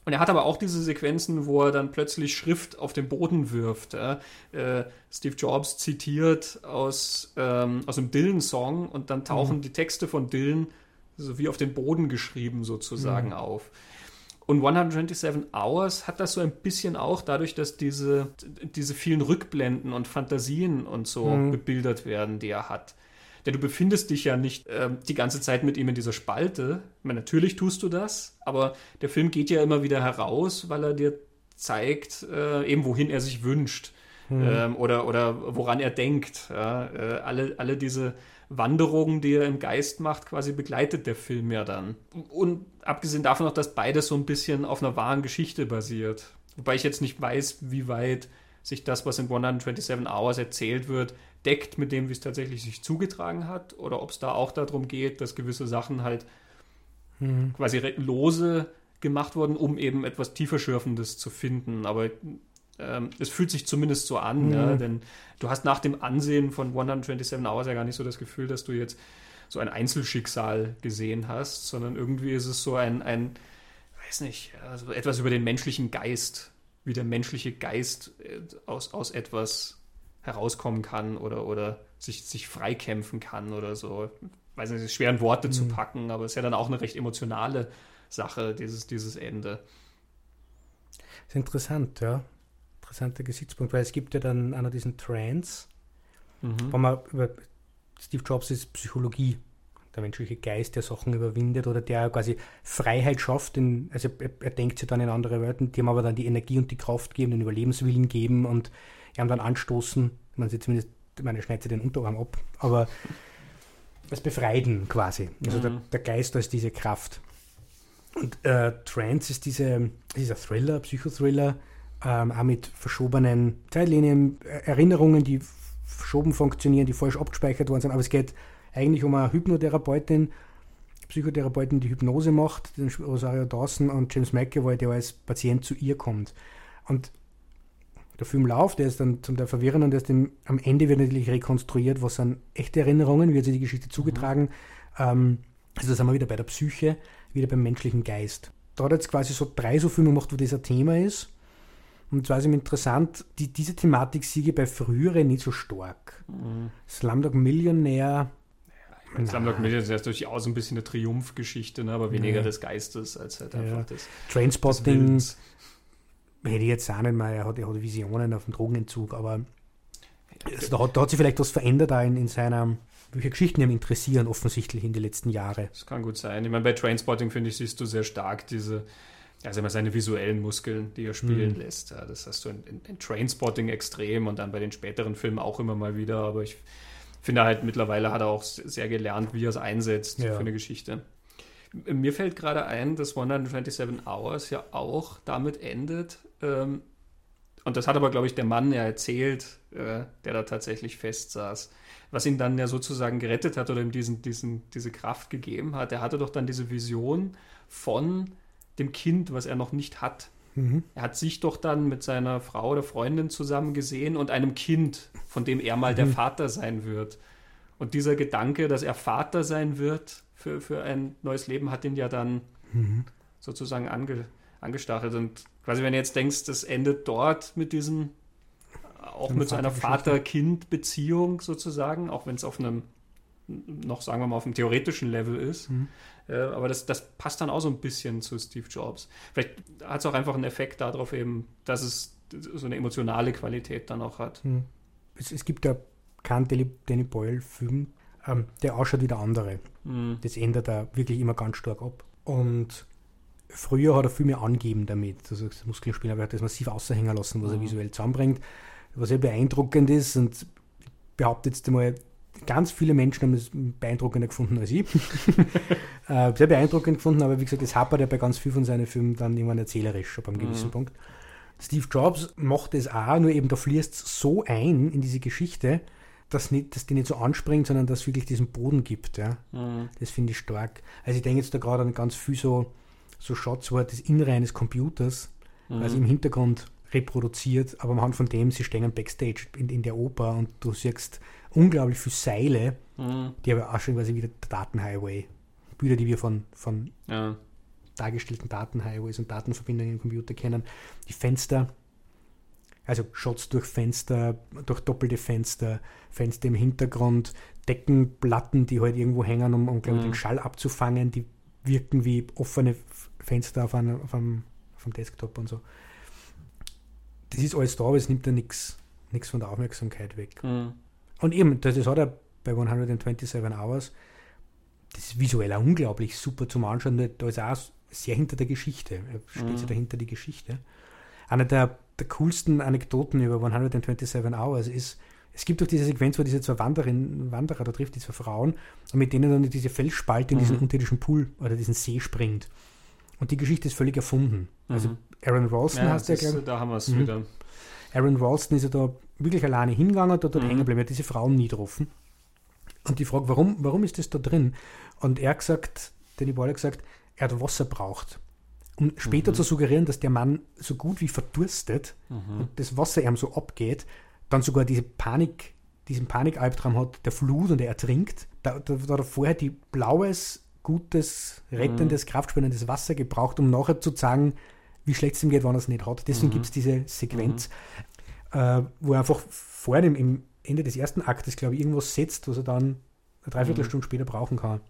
Und er hat aber auch diese Sequenzen, wo er dann plötzlich Schrift auf den Boden wirft. Ja? Äh, Steve Jobs zitiert aus, ähm, aus einem Dylan-Song und dann tauchen mhm. die Texte von Dylan so wie auf den Boden geschrieben sozusagen mhm. auf. Und 127 Hours hat das so ein bisschen auch dadurch, dass diese, diese vielen Rückblenden und Fantasien und so mhm. bebildert werden, die er hat. Denn du befindest dich ja nicht äh, die ganze Zeit mit ihm in dieser Spalte. Ich meine, natürlich tust du das, aber der Film geht ja immer wieder heraus, weil er dir zeigt, äh, eben wohin er sich wünscht mhm. ähm, oder, oder woran er denkt. Ja? Äh, alle, alle diese Wanderungen, die er im Geist macht, quasi begleitet der Film ja dann. Und abgesehen davon auch, dass beides so ein bisschen auf einer wahren Geschichte basiert. Wobei ich jetzt nicht weiß, wie weit sich das, was in 127 Hours erzählt wird, deckt mit dem, wie es tatsächlich sich zugetragen hat, oder ob es da auch darum geht, dass gewisse Sachen halt mhm. quasi lose gemacht wurden, um eben etwas tieferschürfendes zu finden. Aber ähm, es fühlt sich zumindest so an, mhm. ja, denn du hast nach dem Ansehen von 127 Hours ja gar nicht so das Gefühl, dass du jetzt so ein Einzelschicksal gesehen hast, sondern irgendwie ist es so ein, ein weiß nicht, also etwas über den menschlichen Geist, wie der menschliche Geist äh, aus, aus etwas herauskommen kann oder, oder sich, sich freikämpfen kann oder so. Ich weiß nicht, es ist schwer in Worte mhm. zu packen, aber es ist ja dann auch eine recht emotionale Sache, dieses, dieses Ende. Das ist interessant, ja. Interessanter Gesichtspunkt, weil es gibt ja dann einer diesen Trance, mhm. wo man über Steve Jobs ist Psychologie, der menschliche Geist, der Sachen überwindet oder der quasi Freiheit schafft. In, also er, er, denkt sich dann in andere Welten, die ihm aber dann die Energie und die Kraft geben, den Überlebenswillen geben und ihm dann anstoßen. Man sieht zumindest, meine schneidet den Unterarm ab, aber das Befreien quasi. Also mhm. der, der, Geist als diese Kraft. Und äh, Trance ist diese, dieser Thriller, Psychothriller, ähm, auch mit verschobenen Zeitlinien, Erinnerungen, die verschoben funktionieren, die falsch abgespeichert worden sind. Aber es geht eigentlich um eine Hypnotherapeutin, Psychotherapeutin, die Hypnose macht, den Rosario Dawson und James McAvoy, der als Patient zu ihr kommt. Und der Film läuft, der ist dann zum Teil verwirrend und erst im, am Ende wird natürlich rekonstruiert, was sind echte Erinnerungen, wie hat sich die Geschichte zugetragen. Mhm. Ähm, also da sind wir wieder bei der Psyche, wieder beim menschlichen Geist. Da hat jetzt quasi so drei so Filme gemacht, wo das ein Thema ist. Und zwar ist es interessant, die, diese Thematik siege bei früheren nicht so stark. Mhm. Slumdog Millionär. Ja, Slumdog Millionär ist durchaus ein bisschen eine Triumphgeschichte, ne, aber weniger ja. des Geistes als halt einfach ja. des. Trainspotting des hätte ich jetzt auch nicht mehr. Er hat, er hat Visionen auf dem Drogenentzug, aber also da, hat, da, hat, sich vielleicht was verändert da in, in seiner welche Geschichten ihn interessieren, offensichtlich in den letzten Jahren. Das kann gut sein. Ich meine, bei Trainspotting, finde ich, siehst du sehr stark diese, also immer seine visuellen Muskeln, die er spielen mhm. lässt. Ja, das hast du in, in, in, Trainspotting extrem und dann bei den späteren Filmen auch immer mal wieder. Aber ich finde halt, mittlerweile hat er auch sehr gelernt, wie er es einsetzt ja. für eine Geschichte. Mir fällt gerade ein, dass 127 Hours ja auch damit endet. Ähm, und das hat aber, glaube ich, der Mann ja erzählt, äh, der da tatsächlich festsaß was ihn dann ja sozusagen gerettet hat oder ihm diesen, diesen, diese Kraft gegeben hat. Er hatte doch dann diese Vision von dem Kind, was er noch nicht hat. Mhm. Er hat sich doch dann mit seiner Frau oder Freundin zusammen gesehen und einem Kind, von dem er mal mhm. der Vater sein wird. Und dieser Gedanke, dass er Vater sein wird für, für ein neues Leben, hat ihn ja dann mhm. sozusagen ange, angestachelt. Und quasi, wenn du jetzt denkst, das endet dort mit diesem auch mit so einer Vater-Kind-Beziehung sozusagen, auch wenn es auf einem noch, sagen wir mal, auf einem theoretischen Level ist. Mhm. Äh, aber das, das passt dann auch so ein bisschen zu Steve Jobs. Vielleicht hat es auch einfach einen Effekt darauf eben, dass es so eine emotionale Qualität dann auch hat. Mhm. Es, es, gibt ja keinen Danny Boyle-Film, ähm, der ausschaut wie der andere. Mhm. Das ändert er wirklich immer ganz stark ab. Und früher hat er viel mehr angeben damit. Also das Muskelspiel, aber er hat das massiv außerhängen lassen, was er mhm. visuell zusammenbringt was sehr beeindruckend ist und ich behaupte jetzt einmal, ganz viele Menschen haben es beeindruckender gefunden als ich. äh, sehr beeindruckend gefunden, aber wie gesagt, das hapert ja bei ganz vielen von seinen Filmen dann irgendwann erzählerisch ab einem gewissen mhm. Punkt. Steve Jobs macht es auch, nur eben da fließt es so ein in diese Geschichte, dass, nicht, dass die nicht so anspringt, sondern dass es wirklich diesen Boden gibt. Ja. Mhm. Das finde ich stark. Also ich denke jetzt da gerade an ganz viel so, so Shots, wo halt das Innere eines Computers, mhm. also im Hintergrund reproduziert, aber anhand von dem, sie stehen Backstage in, in der Oper und du siehst unglaublich viele Seile, mhm. die aber auch schon quasi wieder der Datenhighway, Bilder, die wir von, von ja. dargestellten Datenhighways und Datenverbindungen im Computer kennen, die Fenster, also Shots durch Fenster, durch doppelte Fenster, Fenster im Hintergrund, Deckenplatten, die halt irgendwo hängen, um, um mhm. den Schall abzufangen, die wirken wie offene Fenster auf einem, auf einem, auf einem Desktop und so das ist alles da, aber es nimmt ja nichts von der Aufmerksamkeit weg. Mhm. Und eben, das, das hat er bei 127 Hours, das ist visuell auch unglaublich super zum Anschauen. Da ist auch sehr hinter der Geschichte. Er spielt mhm. sich dahinter die Geschichte. Eine der, der coolsten Anekdoten über 127 Hours ist, es gibt doch diese Sequenz, wo diese zwei Wanderin, Wanderer da trifft, die zwei Frauen, und mit denen dann diese Felsspalte in mhm. diesen unterirdischen Pool oder diesen See springt. Und die Geschichte ist völlig erfunden. Also mhm. Aaron Ralston ja, hast du ja, glaube Da haben wir es mhm. wieder. Aaron Ralston ist ja da wirklich alleine hingegangen, dort, dort mhm. hängen geblieben, er hat diese Frauen nie getroffen. Und die Frage, warum, warum ist das da drin? Und er hat gesagt, Danny Boyle hat gesagt, er hat Wasser braucht. Um später mhm. zu suggerieren, dass der Mann so gut wie verdurstet mhm. und das Wasser ihm so abgeht, dann sogar diese Panik, diesen Panikalbtraum hat, der Flut und er ertrinkt, da, da, da hat er vorher die blaues, gutes, rettendes, mhm. kraftspendendes Wasser gebraucht, um nachher zu sagen, wie schlecht es ihm geht, wenn er es nicht hat. Deswegen mhm. gibt es diese Sequenz, mhm. äh, wo er einfach vorher im, im, Ende des ersten Aktes, glaube ich, irgendwas setzt, was er dann eine Dreiviertelstunde mhm. später brauchen kann.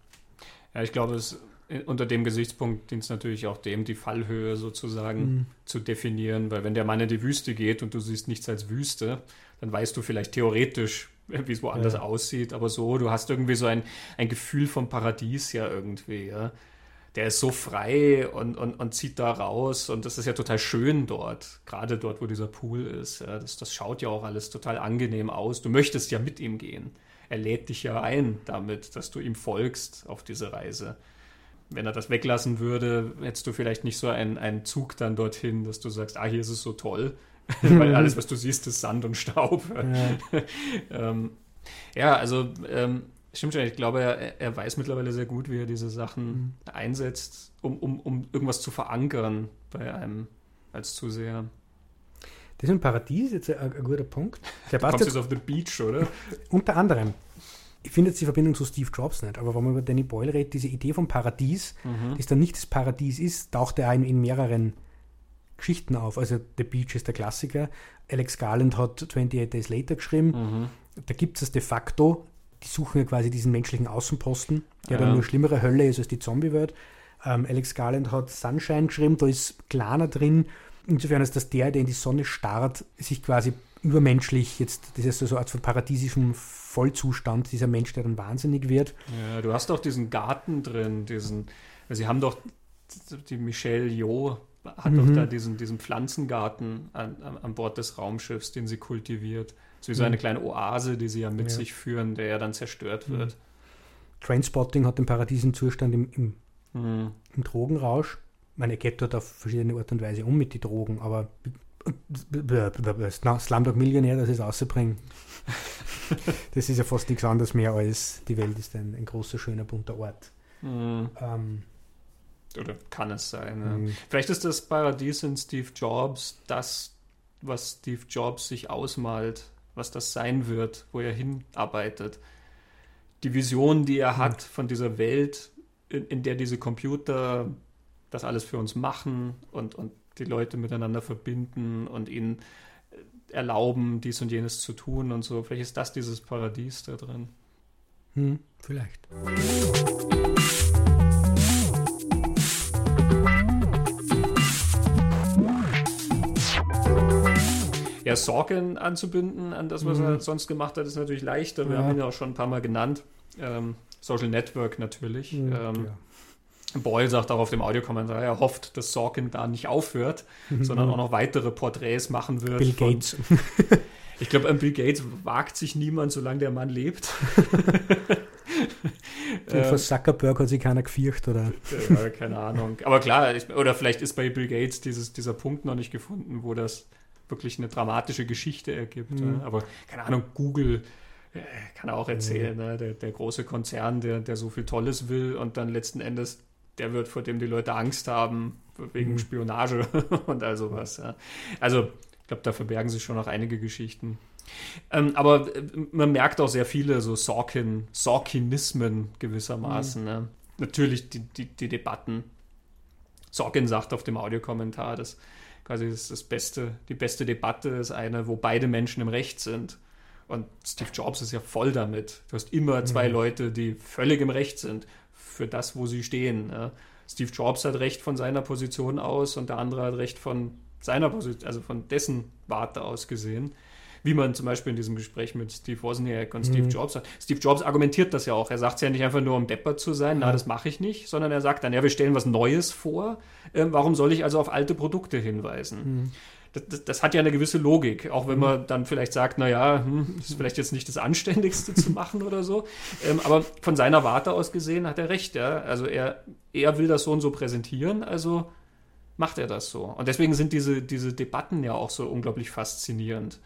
Ja, ich glaube, es unter dem Gesichtspunkt dient es natürlich auch dem, die Fallhöhe sozusagen mhm. zu definieren, weil wenn der Mann in die Wüste geht und du siehst nichts als Wüste, dann weißt du vielleicht theoretisch, wie es woanders ja. aussieht, aber so, du hast irgendwie so ein, ein Gefühl vom Paradies ja irgendwie, ja. Der ist so frei und, und, und zieht da raus und das ist ja total schön dort, gerade dort, wo dieser Pool ist. Ja. Das, das schaut ja auch alles total angenehm aus. Du möchtest ja mit ihm gehen. Er lädt dich ja ein damit, dass du ihm folgst auf diese Reise wenn er das weglassen würde, hättest du vielleicht nicht so einen, einen Zug dann dorthin, dass du sagst, ah, hier ist es so toll. Weil alles, was du siehst, ist Sand und Staub. Ja, ähm, ja also ähm, stimmt schon, ich glaube, er, er, weiß mittlerweile sehr gut, wie er diese Sachen mhm. einsetzt, um, um, um irgendwas zu verankern bei einem als Zuseher. Das ist ein Paradies, jetzt ein, ein guter Punkt. Der du auf the Beach, oder? Unter anderem ich finde jetzt die Verbindung zu Steve Jobs nicht, aber wenn man über Danny Boyle redet, diese Idee vom Paradies, mhm. das dann nicht das Paradies ist, taucht er ein in mehreren Geschichten auf. Also The Beach ist der Klassiker. Alex Garland hat 28 Days Later geschrieben. Mhm. Da gibt es de facto, die suchen ja quasi diesen menschlichen Außenposten, der ja. dann nur schlimmere Hölle ist als die Zombie-Welt. Ähm, Alex Garland hat Sunshine geschrieben, da ist Klaner drin. Insofern ist das der, der in die Sonne starrt, sich quasi übermenschlich jetzt, das ist so eine Art von paradiesischem Vollzustand, dieser Mensch, der dann wahnsinnig wird. Ja, du hast doch diesen Garten drin, diesen, also sie haben doch, die Michelle Jo hat mhm. doch da diesen, diesen Pflanzengarten an, an, an, Bord des Raumschiffs, den sie kultiviert. So wie so eine mhm. kleine Oase, die sie ja mit ja. sich führen, der ja dann zerstört mhm. wird. Trainspotting hat den Paradiesen-Zustand im, im, mhm. im Drogenrausch. Man geht dort auf verschiedene Art und Weise um mit den Drogen, aber Slumdog Millionär, das ist auszubringen. das ist ja fast nichts anderes mehr als die Welt ist ein, ein großer, schöner, bunter Ort. Mhm. Ähm, Oder kann es sein. Ja. Mhm. Vielleicht ist das Paradies in Steve Jobs das, was Steve Jobs sich ausmalt, was das sein wird, wo er hinarbeitet. Die Vision, die er hat von dieser Welt, in, in der diese Computer das alles für uns machen und, und die Leute miteinander verbinden und ihnen äh, erlauben, dies und jenes zu tun und so. Vielleicht ist das dieses Paradies da drin. Hm, vielleicht. Ja, Sorgen anzubinden an das, was mhm. er sonst gemacht hat, ist natürlich leichter. Wir ja. haben ihn ja auch schon ein paar Mal genannt. Ähm, Social Network natürlich. Mhm, ähm, ja. Boyle sagt auch auf dem Audiokommentar, er hofft, dass Sorkin da nicht aufhört, mhm. sondern auch noch weitere Porträts machen wird. Bill Gates. ich glaube, an Bill Gates wagt sich niemand, solange der Mann lebt. Vor Zuckerberg hat sich keiner gefürcht, oder? Ja, keine Ahnung. Aber klar, oder vielleicht ist bei Bill Gates dieses, dieser Punkt noch nicht gefunden, wo das wirklich eine dramatische Geschichte ergibt. Mhm. Aber keine Ahnung, Google äh, kann auch erzählen, mhm. ne? der, der, große Konzern, der, der so viel Tolles will und dann letzten Endes der wird, vor dem die Leute Angst haben, wegen mhm. Spionage und all sowas. Ja. Also, ich glaube, da verbergen sich schon noch einige Geschichten. Ähm, aber äh, man merkt auch sehr viele so Sorkin, Sorkinismen gewissermaßen. Mhm. Ne? Natürlich die, die, die, Debatten. Sorkin sagt auf dem Audiokommentar, dass quasi das, das beste, die beste Debatte ist eine, wo beide Menschen im Recht sind. Und Steve Jobs ist ja voll damit. Du hast immer zwei mhm. Leute, die völlig im Recht sind für das, wo sie stehen. Steve Jobs hat recht von seiner Position aus und der andere hat recht von seiner Position, also von dessen Warte aus gesehen. Wie man zum Beispiel in diesem Gespräch mit Steve Wozniak und mhm. Steve Jobs hat. Steve Jobs argumentiert das ja auch. Er sagt es ja nicht einfach nur, um deppert zu sein, na, das mache ich nicht, sondern er sagt dann, ja, wir stellen was Neues vor. Ähm, warum soll ich also auf alte Produkte hinweisen? Mhm das, das, hat ja eine gewisse Logik, auch wenn man dann vielleicht sagt, naja, hm, ist vielleicht jetzt nicht das Anständigste zu machen oder so. Ähm, aber von seiner Warte aus gesehen hat er recht, ja. Also er, er will das so und so präsentieren, also macht er das so. Und deswegen sind diese, diese Debatten ja auch so unglaublich faszinierend,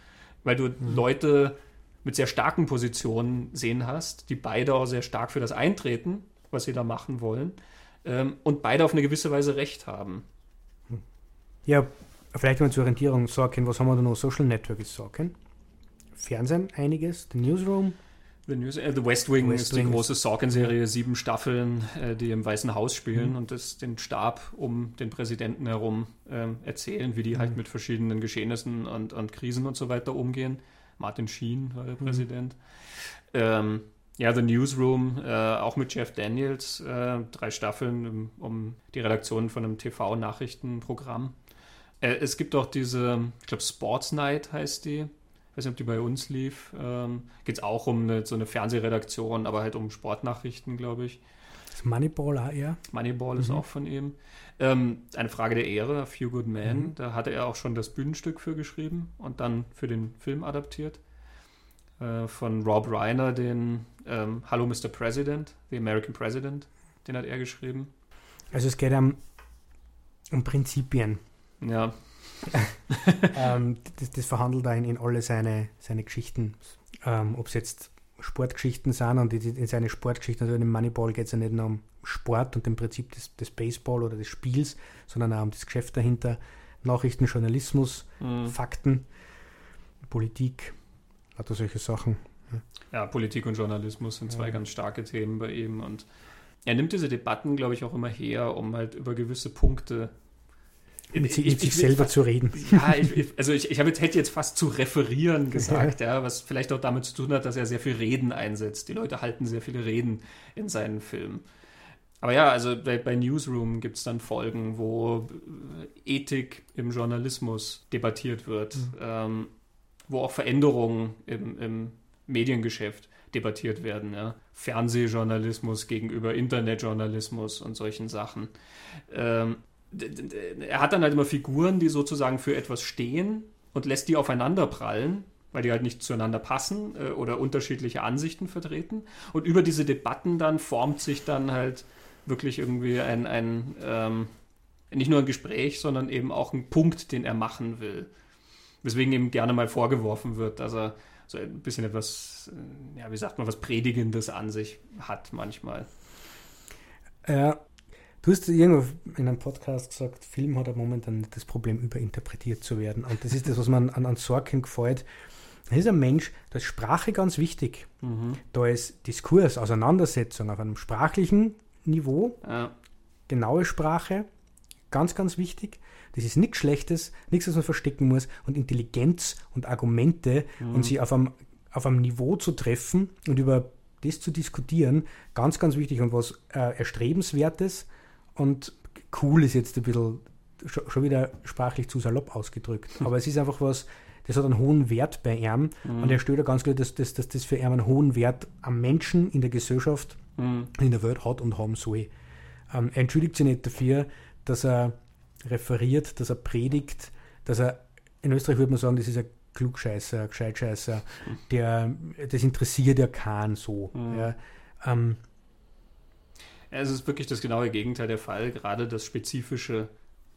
weil du mhm. Leute mit sehr starken Positionen sehen hast, die beide auch sehr stark für das eintreten, was sie da machen wollen, ähm, und beide auf eine gewisse Weise recht haben. Ja, Vielleicht mal zur Orientierung, Sorkin, was haben wir da noch? Social Network ist Sorkin. Fernsehen einiges, The Newsroom. The, News, äh, The West Wing West ist Wing die große Sorkin-Serie, sieben Staffeln, äh, die im Weißen Haus spielen Mhm. und das den Stab um den Präsidenten herum ähm, erzählen, wie die halt Mhm. mit verschiedenen Geschehnissen und, und Krisen und so weiter umgehen. Martin Sheen war der Mhm. Präsident. Ähm, ja, The Newsroom, äh, auch mit Jeff Daniels, äh, drei Staffeln um, um die Redaktion von einem TV-Nachrichtenprogramm. Äh, es gibt auch diese, ich glaube, Sports Night heißt die. Ich weiß nicht, ob die bei uns lief. Ähm, Geht es auch um eine, so eine Fernsehredaktion, aber halt um Sportnachrichten, glaube ich. Das Moneyball eher. Moneyball ist Mhm. auch von ihm. Ähm, eine Frage der Ehre, A Few Good Men. Mhm. Da hatte er auch schon das Bühnenstück für geschrieben und dann für den Film adaptiert. Äh, von Rob Reiner, den ähm, Hallo Mr. President, The American President, den hat er geschrieben. Also es geht um, um Prinzipien. Ja, ähm, das, das verhandelt er in, in alle seine, seine Geschichten. Ähm, Ob es jetzt Sportgeschichten sind und in, in seine Sportgeschichten, also in dem Moneyball geht es ja nicht nur um Sport und dem Prinzip des, des Baseball oder des Spiels, sondern auch um das Geschäft dahinter. Nachrichten, Journalismus, mhm. Fakten, Politik, lauter solche Sachen. ja, Politik und Journalismus sind zwei Ja. ganz starke Themen bei ihm und er nimmt diese Debatten, glaube ich, auch immer her, um halt über gewisse Punkte Mit, sich- Ich- sich ich will selber fast- zu reden. Ja, ich, also ich, ich habe jetzt, hätte jetzt fast zu referieren gesagt, ja, was vielleicht auch damit zu tun hat, dass er sehr viel Reden einsetzt. Die Leute halten sehr viele Reden in seinen Filmen. Aber ja, also bei, bei Newsroom gibt es dann Folgen, wo Ethik im Journalismus debattiert wird, Mhm. ähm, wo auch Veränderungen im, im Mediengeschäft debattiert werden. Ja. Fernsehjournalismus gegenüber Internetjournalismus und solchen Sachen. Ähm, er hat dann halt immer Figuren, die sozusagen für etwas stehen und lässt die aufeinander prallen, weil die halt nicht zueinander passen äh, oder unterschiedliche Ansichten vertreten. Und über diese Debatten dann formt sich dann halt wirklich irgendwie ein, ein ähm, nicht nur ein Gespräch, sondern eben auch ein Punkt, den er machen will. Weswegen ihm gerne mal vorgeworfen wird, dass er so ein bisschen etwas, äh, ja, wie sagt man, was Predigendes an sich hat manchmal. Äh, du hast irgendwo in einem Podcast gesagt, Film hat ja momentan das Problem, überinterpretiert zu werden. Und das ist das, was man an, an Sorkin gefällt. Er ist ein Mensch, da ist Sprache ganz wichtig. Mhm. Da ist Diskurs, Auseinandersetzung auf einem sprachlichen Niveau, Ja. genaue Sprache, ganz, ganz wichtig. Das ist nichts Schlechtes, nichts, was man verstecken muss. Und Intelligenz und Argumente Mhm. und sie auf einem, auf einem Niveau zu treffen und über das zu diskutieren, ganz, ganz wichtig und was äh, Erstrebenswertes und cool ist jetzt ein bisschen schon, wieder sprachlich zu salopp ausgedrückt. Aber es ist einfach was, das hat einen hohen Wert bei ihm Mhm. und er stellt ja ganz klar, dass, dass, dass das für ihn einen hohen Wert am Menschen in der Gesellschaft Mhm. in der Welt hat und haben soll. Ähm, er entschuldigt sich nicht dafür, dass er referiert, dass er predigt, dass er, in Österreich würde man sagen, das ist ein Klugscheißer, ein Gescheitscheißer, der, das interessiert ja keinen so. Mhm. Ja. Ähm, Ja, Es ist wirklich das genaue Gegenteil der Fall. Gerade das Spezifische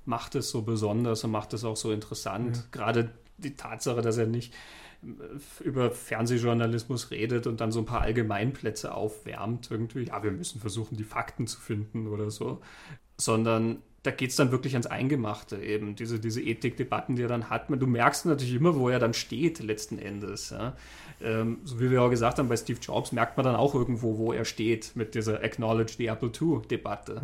macht es so besonders und macht es auch so interessant. Ja. Gerade die Tatsache, dass er nicht äh, über Fernsehjournalismus redet und dann so ein paar Allgemeinplätze aufwärmt, irgendwie, ja, wir müssen versuchen, die Fakten zu finden oder so, sondern da geht es dann wirklich ans Eingemachte eben, diese, diese Ethikdebatten, die er dann hat. Du merkst natürlich immer, wo er dann steht letzten Endes. Ja. Ähm, so wie wir auch gesagt haben, bei Steve Jobs merkt man dann auch irgendwo, wo er steht mit dieser Acknowledge the Apple II-Debatte.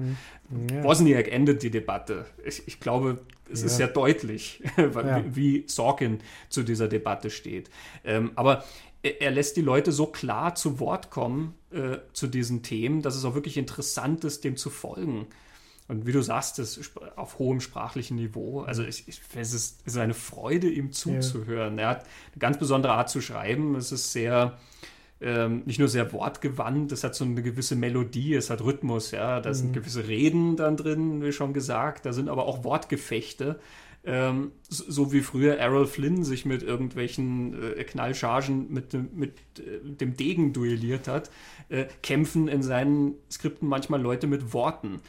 ja. Wozniak endet die Debatte. Ich, ich glaube, es ist Ja. sehr deutlich, Ja. wie Sorkin zu dieser Debatte steht. Ähm, aber er, er lässt die Leute so klar zu Wort kommen äh, zu diesen Themen, dass es auch wirklich interessant ist, dem zu folgen. Und wie du sagst, das auf hohem sprachlichen Niveau. Also ich, ich, es, ist, es ist eine Freude, ihm zuzuhören. Er hat eine ganz besondere Art zu schreiben. Es ist sehr, ähm, nicht nur sehr wortgewandt, es hat so eine gewisse Melodie, es hat Rhythmus, ja. Da sind gewisse Reden dann drin, wie schon gesagt. Da sind aber auch Wortgefechte. Ähm, so, so wie früher Errol Flynn sich mit irgendwelchen äh, Knallchargen mit, dem- mit äh, dem Degen duelliert hat, äh, kämpfen in seinen Skripten manchmal Leute mit Worten.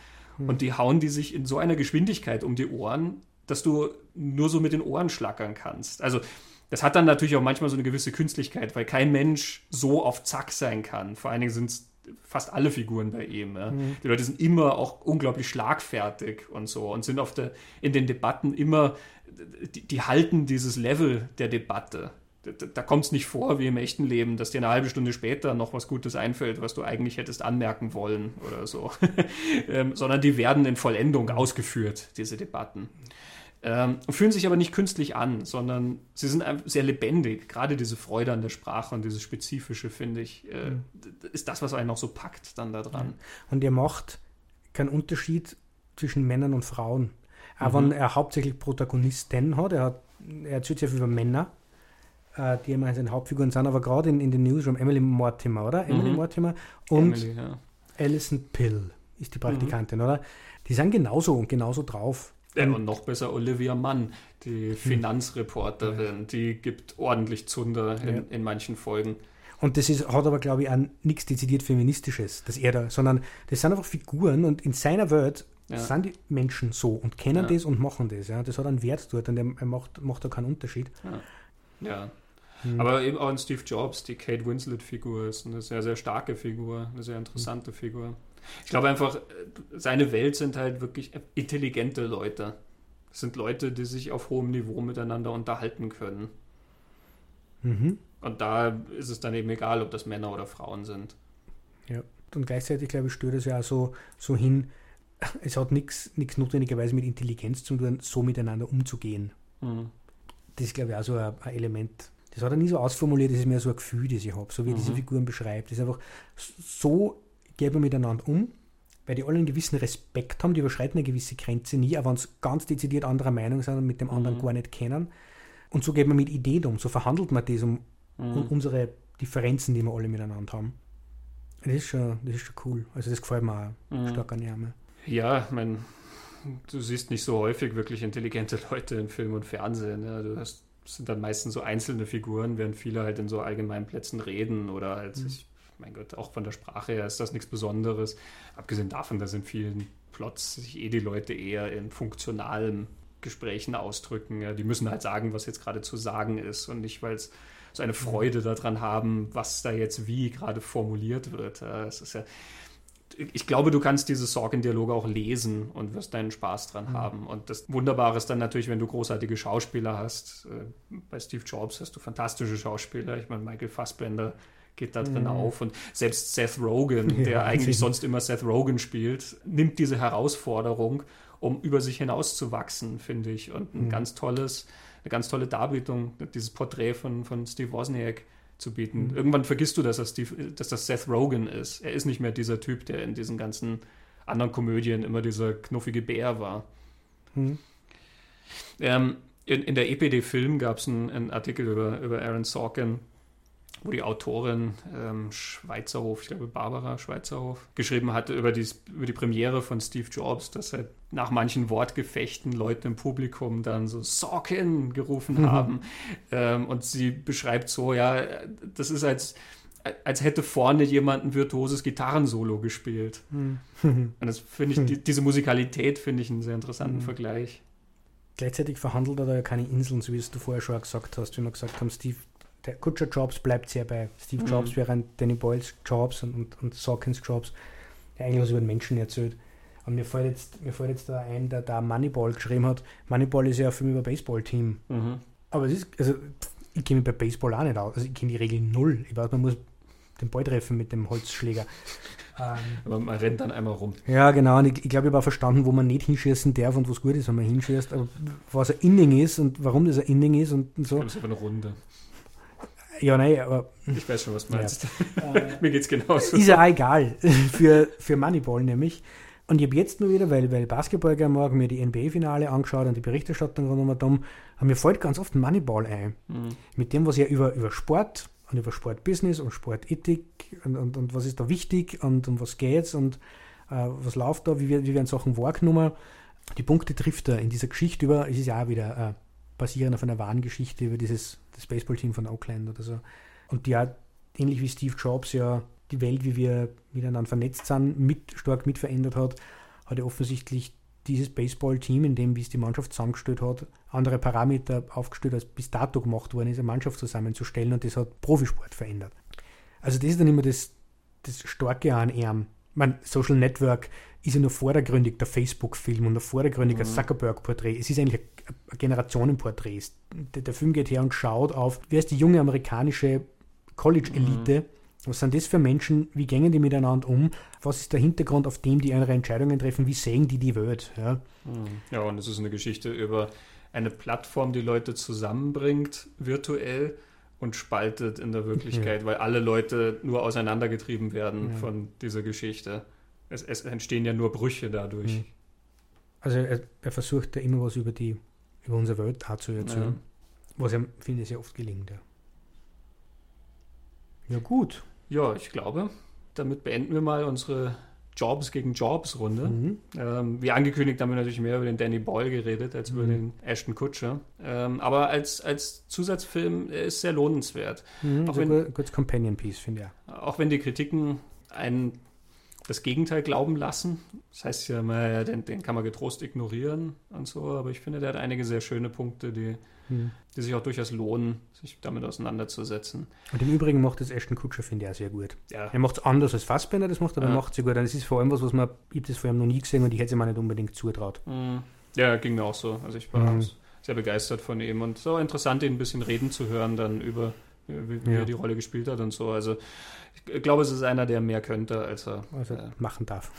Und die hauen die sich in so einer Geschwindigkeit um die Ohren, dass du nur so mit den Ohren schlackern kannst. Also das hat dann natürlich auch manchmal so eine gewisse Künstlichkeit, weil kein Mensch so auf Zack sein kann. Vor allen Dingen sind es fast alle Figuren bei ihm. Ja. Die Leute sind immer auch unglaublich schlagfertig und so und sind auf der, in den Debatten immer, die, die halten dieses Level der Debatte. Da, da kommt es nicht vor wie im echten Leben, dass dir eine halbe Stunde später noch was Gutes einfällt, was du eigentlich hättest anmerken wollen oder so. ähm, sondern die werden in Vollendung ausgeführt, diese Debatten. Ähm, fühlen sich aber nicht künstlich an, sondern sie sind sehr lebendig. Gerade diese Freude an der Sprache und dieses Spezifische, finde ich, äh, mhm. ist das, was einen noch so packt dann da dran. Und er macht keinen Unterschied zwischen Männern und Frauen. Aber mhm. wenn er hauptsächlich Protagonisten hat, er, hat, er erzählt sehr viel über Männer, äh, die immer seine Hauptfiguren sind, aber gerade in, in den Newsroom Emily Mortimer, oder? Mhm. Emily Mortimer und Emily, ja. Alison Pill ist die Praktikantin, mhm. oder? Die sind genauso und genauso drauf. Ja, und noch besser Olivia Mann, die hm. Finanzreporterin, die gibt ordentlich Zunder in, ja. in manchen Folgen. Und das ist, hat aber, glaube ich, auch nichts dezidiert Feministisches, dass er da, sondern das sind einfach Figuren und in seiner Welt ja. sind die Menschen so und kennen ja. das und machen das. Ja. Das hat einen Wert dort und er, er macht, macht da keinen Unterschied. Ja. Ja. Hm. Aber eben auch ein Steve Jobs, die Kate Winslet-Figur ist eine sehr, sehr starke Figur, eine sehr interessante hm. Figur. Ich glaube einfach, seine Welt sind halt wirklich intelligente Leute. Das sind Leute, die sich auf hohem Niveau miteinander unterhalten können. Mhm. Und da ist es dann eben egal, ob das Männer oder Frauen sind. Ja, und gleichzeitig, glaube ich, stört es ja auch so, so hin, es hat nichts notwendigerweise mit Intelligenz zu tun, so miteinander umzugehen. Mhm. Das ist, glaube ich, auch so ein, ein, Element. Das hat er nie so ausformuliert, das ist mehr so ein Gefühl, das ich habe, so wie mhm. diese Figuren beschreibt. Das ist einfach so gehen wir miteinander um, weil die alle einen gewissen Respekt haben, die überschreiten eine gewisse Grenze nie, aber wenn sie ganz dezidiert anderer Meinung sind und mit dem anderen mhm. gar nicht kennen. Und so geht man mit Ideen um, so verhandelt man das um, mhm. um unsere Differenzen, die wir alle miteinander haben. Das ist schon, das ist schon cool. Also das gefällt mir auch mhm. stark an Ärmel. Ja, ich meine, du siehst nicht so häufig wirklich intelligente Leute in Film und Fernsehen. Ja. Du hast, sind dann meistens so einzelne Figuren, während viele halt in so allgemeinen Plätzen reden oder halt mhm. sich mein Gott, auch von der Sprache her ist das nichts Besonderes. Abgesehen davon, dass in vielen Plots sich eh die Leute eher in funktionalen Gesprächen ausdrücken. Ja, die müssen halt sagen, was jetzt gerade zu sagen ist und nicht, weil es so eine Freude daran haben, was da jetzt wie gerade formuliert wird. Es ist ja, ich glaube, du kannst diese Sorgen-Dialoge auch lesen und wirst deinen Spaß dran mhm. haben. Und das Wunderbare ist dann natürlich, wenn du großartige Schauspieler hast. Äh, bei Steve Jobs hast du fantastische Schauspieler. Ich meine, Michael Fassbender geht da drin mhm. auf. Und selbst Seth Rogen, ja, der eigentlich sonst immer Seth Rogen spielt, nimmt diese Herausforderung, um über sich hinaus zu wachsen, finde ich. Und ein mhm. ganz tolles, eine ganz tolle Darbietung, dieses Porträt von, von Steve Wozniak zu bieten. Mhm. Irgendwann vergisst du, dass das, Steve, dass das Seth Rogen ist. Er ist nicht mehr dieser Typ, der in diesen ganzen anderen Komödien immer dieser knuffige Bär war. Mhm. Ähm, in, in, der EPD Film gab es einen, einen, Artikel über, über Aaron Sorkin, wo die Autorin ähm, Schweizerhof, ich glaube Barbara Schweizerhof, geschrieben hatte über die, über die Premiere von Steve Jobs, dass halt nach manchen Wortgefechten Leute im Publikum dann so Sorkin gerufen mhm. haben. Ähm, und sie beschreibt so, ja, das ist als, als hätte vorne jemand ein virtuoses Gitarrensolo gespielt. Mhm. Und das finde ich, die, diese Musikalität finde ich einen sehr interessanten mhm. Vergleich. Gleichzeitig verhandelt er da ja keine Inseln, so wie es du vorher schon gesagt hast, wie wir gesagt haben, Steve der Kutscher Jobs bleibt sehr bei Steve Jobs, mhm. während Danny Boyles Jobs und, und, und Sawkins Jobs eigentlich was über den Menschen erzählt. Und mir fällt jetzt, mir fällt jetzt da ein, der da Moneyball geschrieben hat. Moneyball ist ja ein Film über Baseball-Team. Mhm. Aber es ist, also ich kenne mich bei Baseball auch nicht aus. Also ich kenne die Regel null. Ich weiß, man muss den Ball treffen mit dem Holzschläger. Ähm, aber man rennt dann einmal rum. Ja, genau. Und ich, ich glaube, ich habe verstanden, wo man nicht hinschießen darf und was gut ist, wenn man hinschießt. Aber was ein Inning ist und warum das ein Inning ist und, und so. Das ist aber eine Runde. Ja, nein, aber. Ich weiß schon, was du meinst. Ja. Mir geht's genauso. Ist ja egal. Für, für Moneyball nämlich. Und ich habe jetzt nur wieder, weil, weil Basketball gerne morgen mir die NBA-Finale angeschaut und die Berichterstattung rund um dumm, und mir fällt ganz oft Moneyball ein. Mhm. Mit dem, was ja über, über Sport und über Sportbusiness und Sportethik und, und, und was ist da wichtig und um was geht's und äh, was läuft da, wie, wie werden Sachen wahrgenommen. Die Punkte trifft er in dieser Geschichte über, es ist ja auch wieder äh, basierend auf einer wahren Geschichte über dieses das Baseballteam von Oakland oder so. Und die hat, ähnlich wie Steve Jobs ja die Welt, wie wir miteinander vernetzt sind, mit, stark mit verändert hat, hat er offensichtlich dieses Baseballteam, in dem, wie es die Mannschaft zusammengestellt hat, andere Parameter aufgestellt, als bis dato gemacht worden ist, eine Mannschaft zusammenzustellen und das hat Profisport verändert. Also das ist dann immer das, das Starke an ihm. Man, Social Network ist ja nur vordergründig der Facebook-Film und nur vordergründig mhm. ein Zuckerberg-Porträt. Es ist eigentlich Generationenporträts. Der, der, Film geht her und schaut auf, wer ist die junge amerikanische College-Elite? Mhm. Was sind das für Menschen? Wie gehen die miteinander um? Was ist der Hintergrund, auf dem die ihre Entscheidungen treffen? Wie sehen die die Welt? Ja, mhm. ja und es ist eine Geschichte über eine Plattform, die Leute zusammenbringt, virtuell und spaltet in der Wirklichkeit, ja. weil alle Leute nur auseinandergetrieben werden ja. von dieser Geschichte. Es, es, entstehen ja nur Brüche dadurch. Mhm. Also er, er, versucht ja immer was über die über unsere Welt auch zu erzählen, ja. was ihm, finde ich, sehr oft gelingt. Ja. ja gut. Ja, ich glaube, damit beenden wir mal unsere Jobs gegen Jobs Runde. Mhm. Ähm, wie angekündigt haben wir natürlich mehr über den Danny Boyle geredet als mhm. über den Ashton Kutcher. Ähm, aber als, als Zusatzfilm ist sehr lohnenswert. Mhm, auch so wenn, kurz Companion Piece, finde ich. Auch wenn die Kritiken einen das Gegenteil glauben lassen. Das heißt ja immer, den, den kann man getrost ignorieren und so, aber ich finde, der hat einige sehr schöne Punkte, die, hm. die sich auch durchaus lohnen, sich damit auseinanderzusetzen. Und im Übrigen macht das Ashton Kutscher, finde ich, auch sehr gut. Ja. Er macht es anders als Fassbender, das macht er, aber ja. macht es sehr gut. Und es ist vor allem was, was man, ich habe das vorher noch nie gesehen und ich hätte es mir nicht unbedingt zutraut. Mhm. Ja, ging mir auch so. Also ich war mhm. sehr begeistert von ihm und so interessant, ihn ein bisschen reden zu hören dann über wie, wie ja. er die Rolle gespielt hat und so. Also ich glaube, es ist einer, der mehr könnte, als er also äh, machen darf.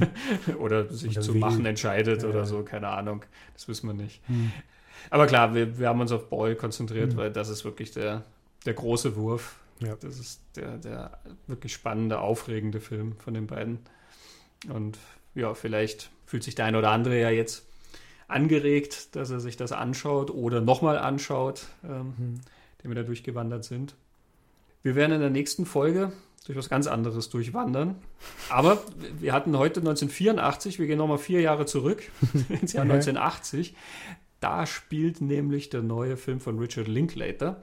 oder sich oder zu will. machen entscheidet ja. oder so, keine Ahnung. Das wissen wir nicht. Hm. Aber klar, wir, wir haben uns auf Boyle konzentriert, hm. weil das ist wirklich der, der große Wurf. Ja. Das ist der, der wirklich spannende, aufregende Film von den beiden. Und ja, vielleicht fühlt sich der ein oder andere ja jetzt angeregt, dass er sich das anschaut oder nochmal anschaut, ähm, hm. Den wir da durchgewandert sind. Wir werden in der nächsten Folge durch was ganz anderes durchwandern. Aber wir hatten heute 1984, wir gehen nochmal vier Jahre zurück, ins Jahr 1980. Da spielt nämlich der neue Film von Richard Linklater,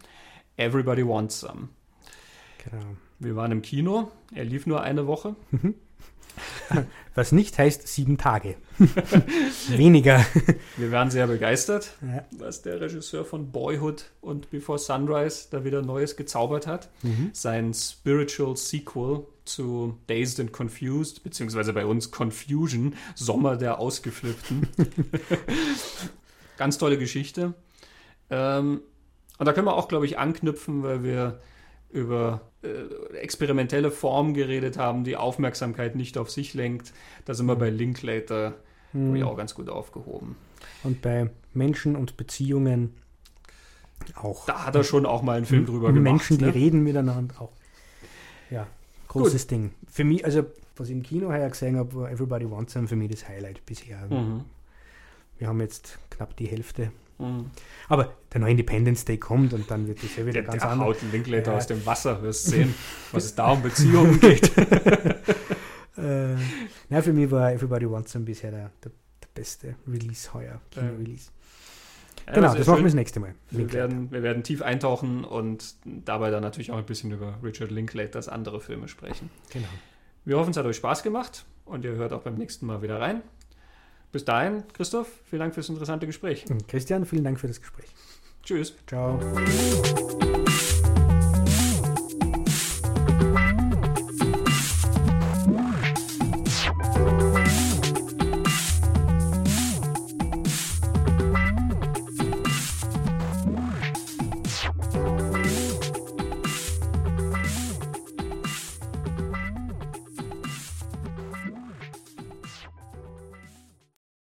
Everybody Wants Some. Genau. Wir waren im Kino, er lief nur eine Woche. Was nicht heißt sieben Tage. Weniger. Wir waren sehr begeistert, ja. was der Regisseur von Boyhood und Before Sunrise da wieder Neues gezaubert hat. Mhm. Sein Spiritual Sequel zu Dazed and Confused, beziehungsweise bei uns Confusion, Sommer der Ausgeflippten. Ganz tolle Geschichte. Ähm, und da können wir auch, glaube ich, anknüpfen, weil wir über experimentelle Formen geredet haben, die Aufmerksamkeit nicht auf sich lenkt. Da sind wir bei Linklater hm. auch ganz gut aufgehoben. Und bei Menschen und Beziehungen auch. Da hat er schon auch mal einen Film drüber gemacht. Menschen, die ne? reden miteinander auch. Ja, großes gut. Ding. Für mich, also was ich im Kino heuer gesehen habe, war Everybody Wants Some für mich das Highlight bisher. Mhm. Wir haben jetzt knapp die Hälfte Mhm. Aber der neue Independence Day kommt und dann wird das ja wieder der, ganz der anders. haut Linklater ja. aus dem Wasser, wirst sehen, was es da um Beziehungen geht. äh, na, für mich war Everybody Wants Some bisher der, der, der beste Release heuer, Kino-Release. Ja, genau, das, das machen wir das nächste Mal. Wir werden, wir werden tief eintauchen und dabei dann natürlich auch ein bisschen über Richard Linklaters andere Filme sprechen. Genau. Wir hoffen, es hat euch Spaß gemacht und ihr hört auch beim nächsten Mal wieder rein. Bis dahin, Christoph, vielen Dank fürs interessante Gespräch. Christian, vielen Dank für das Gespräch. Tschüss. Ciao.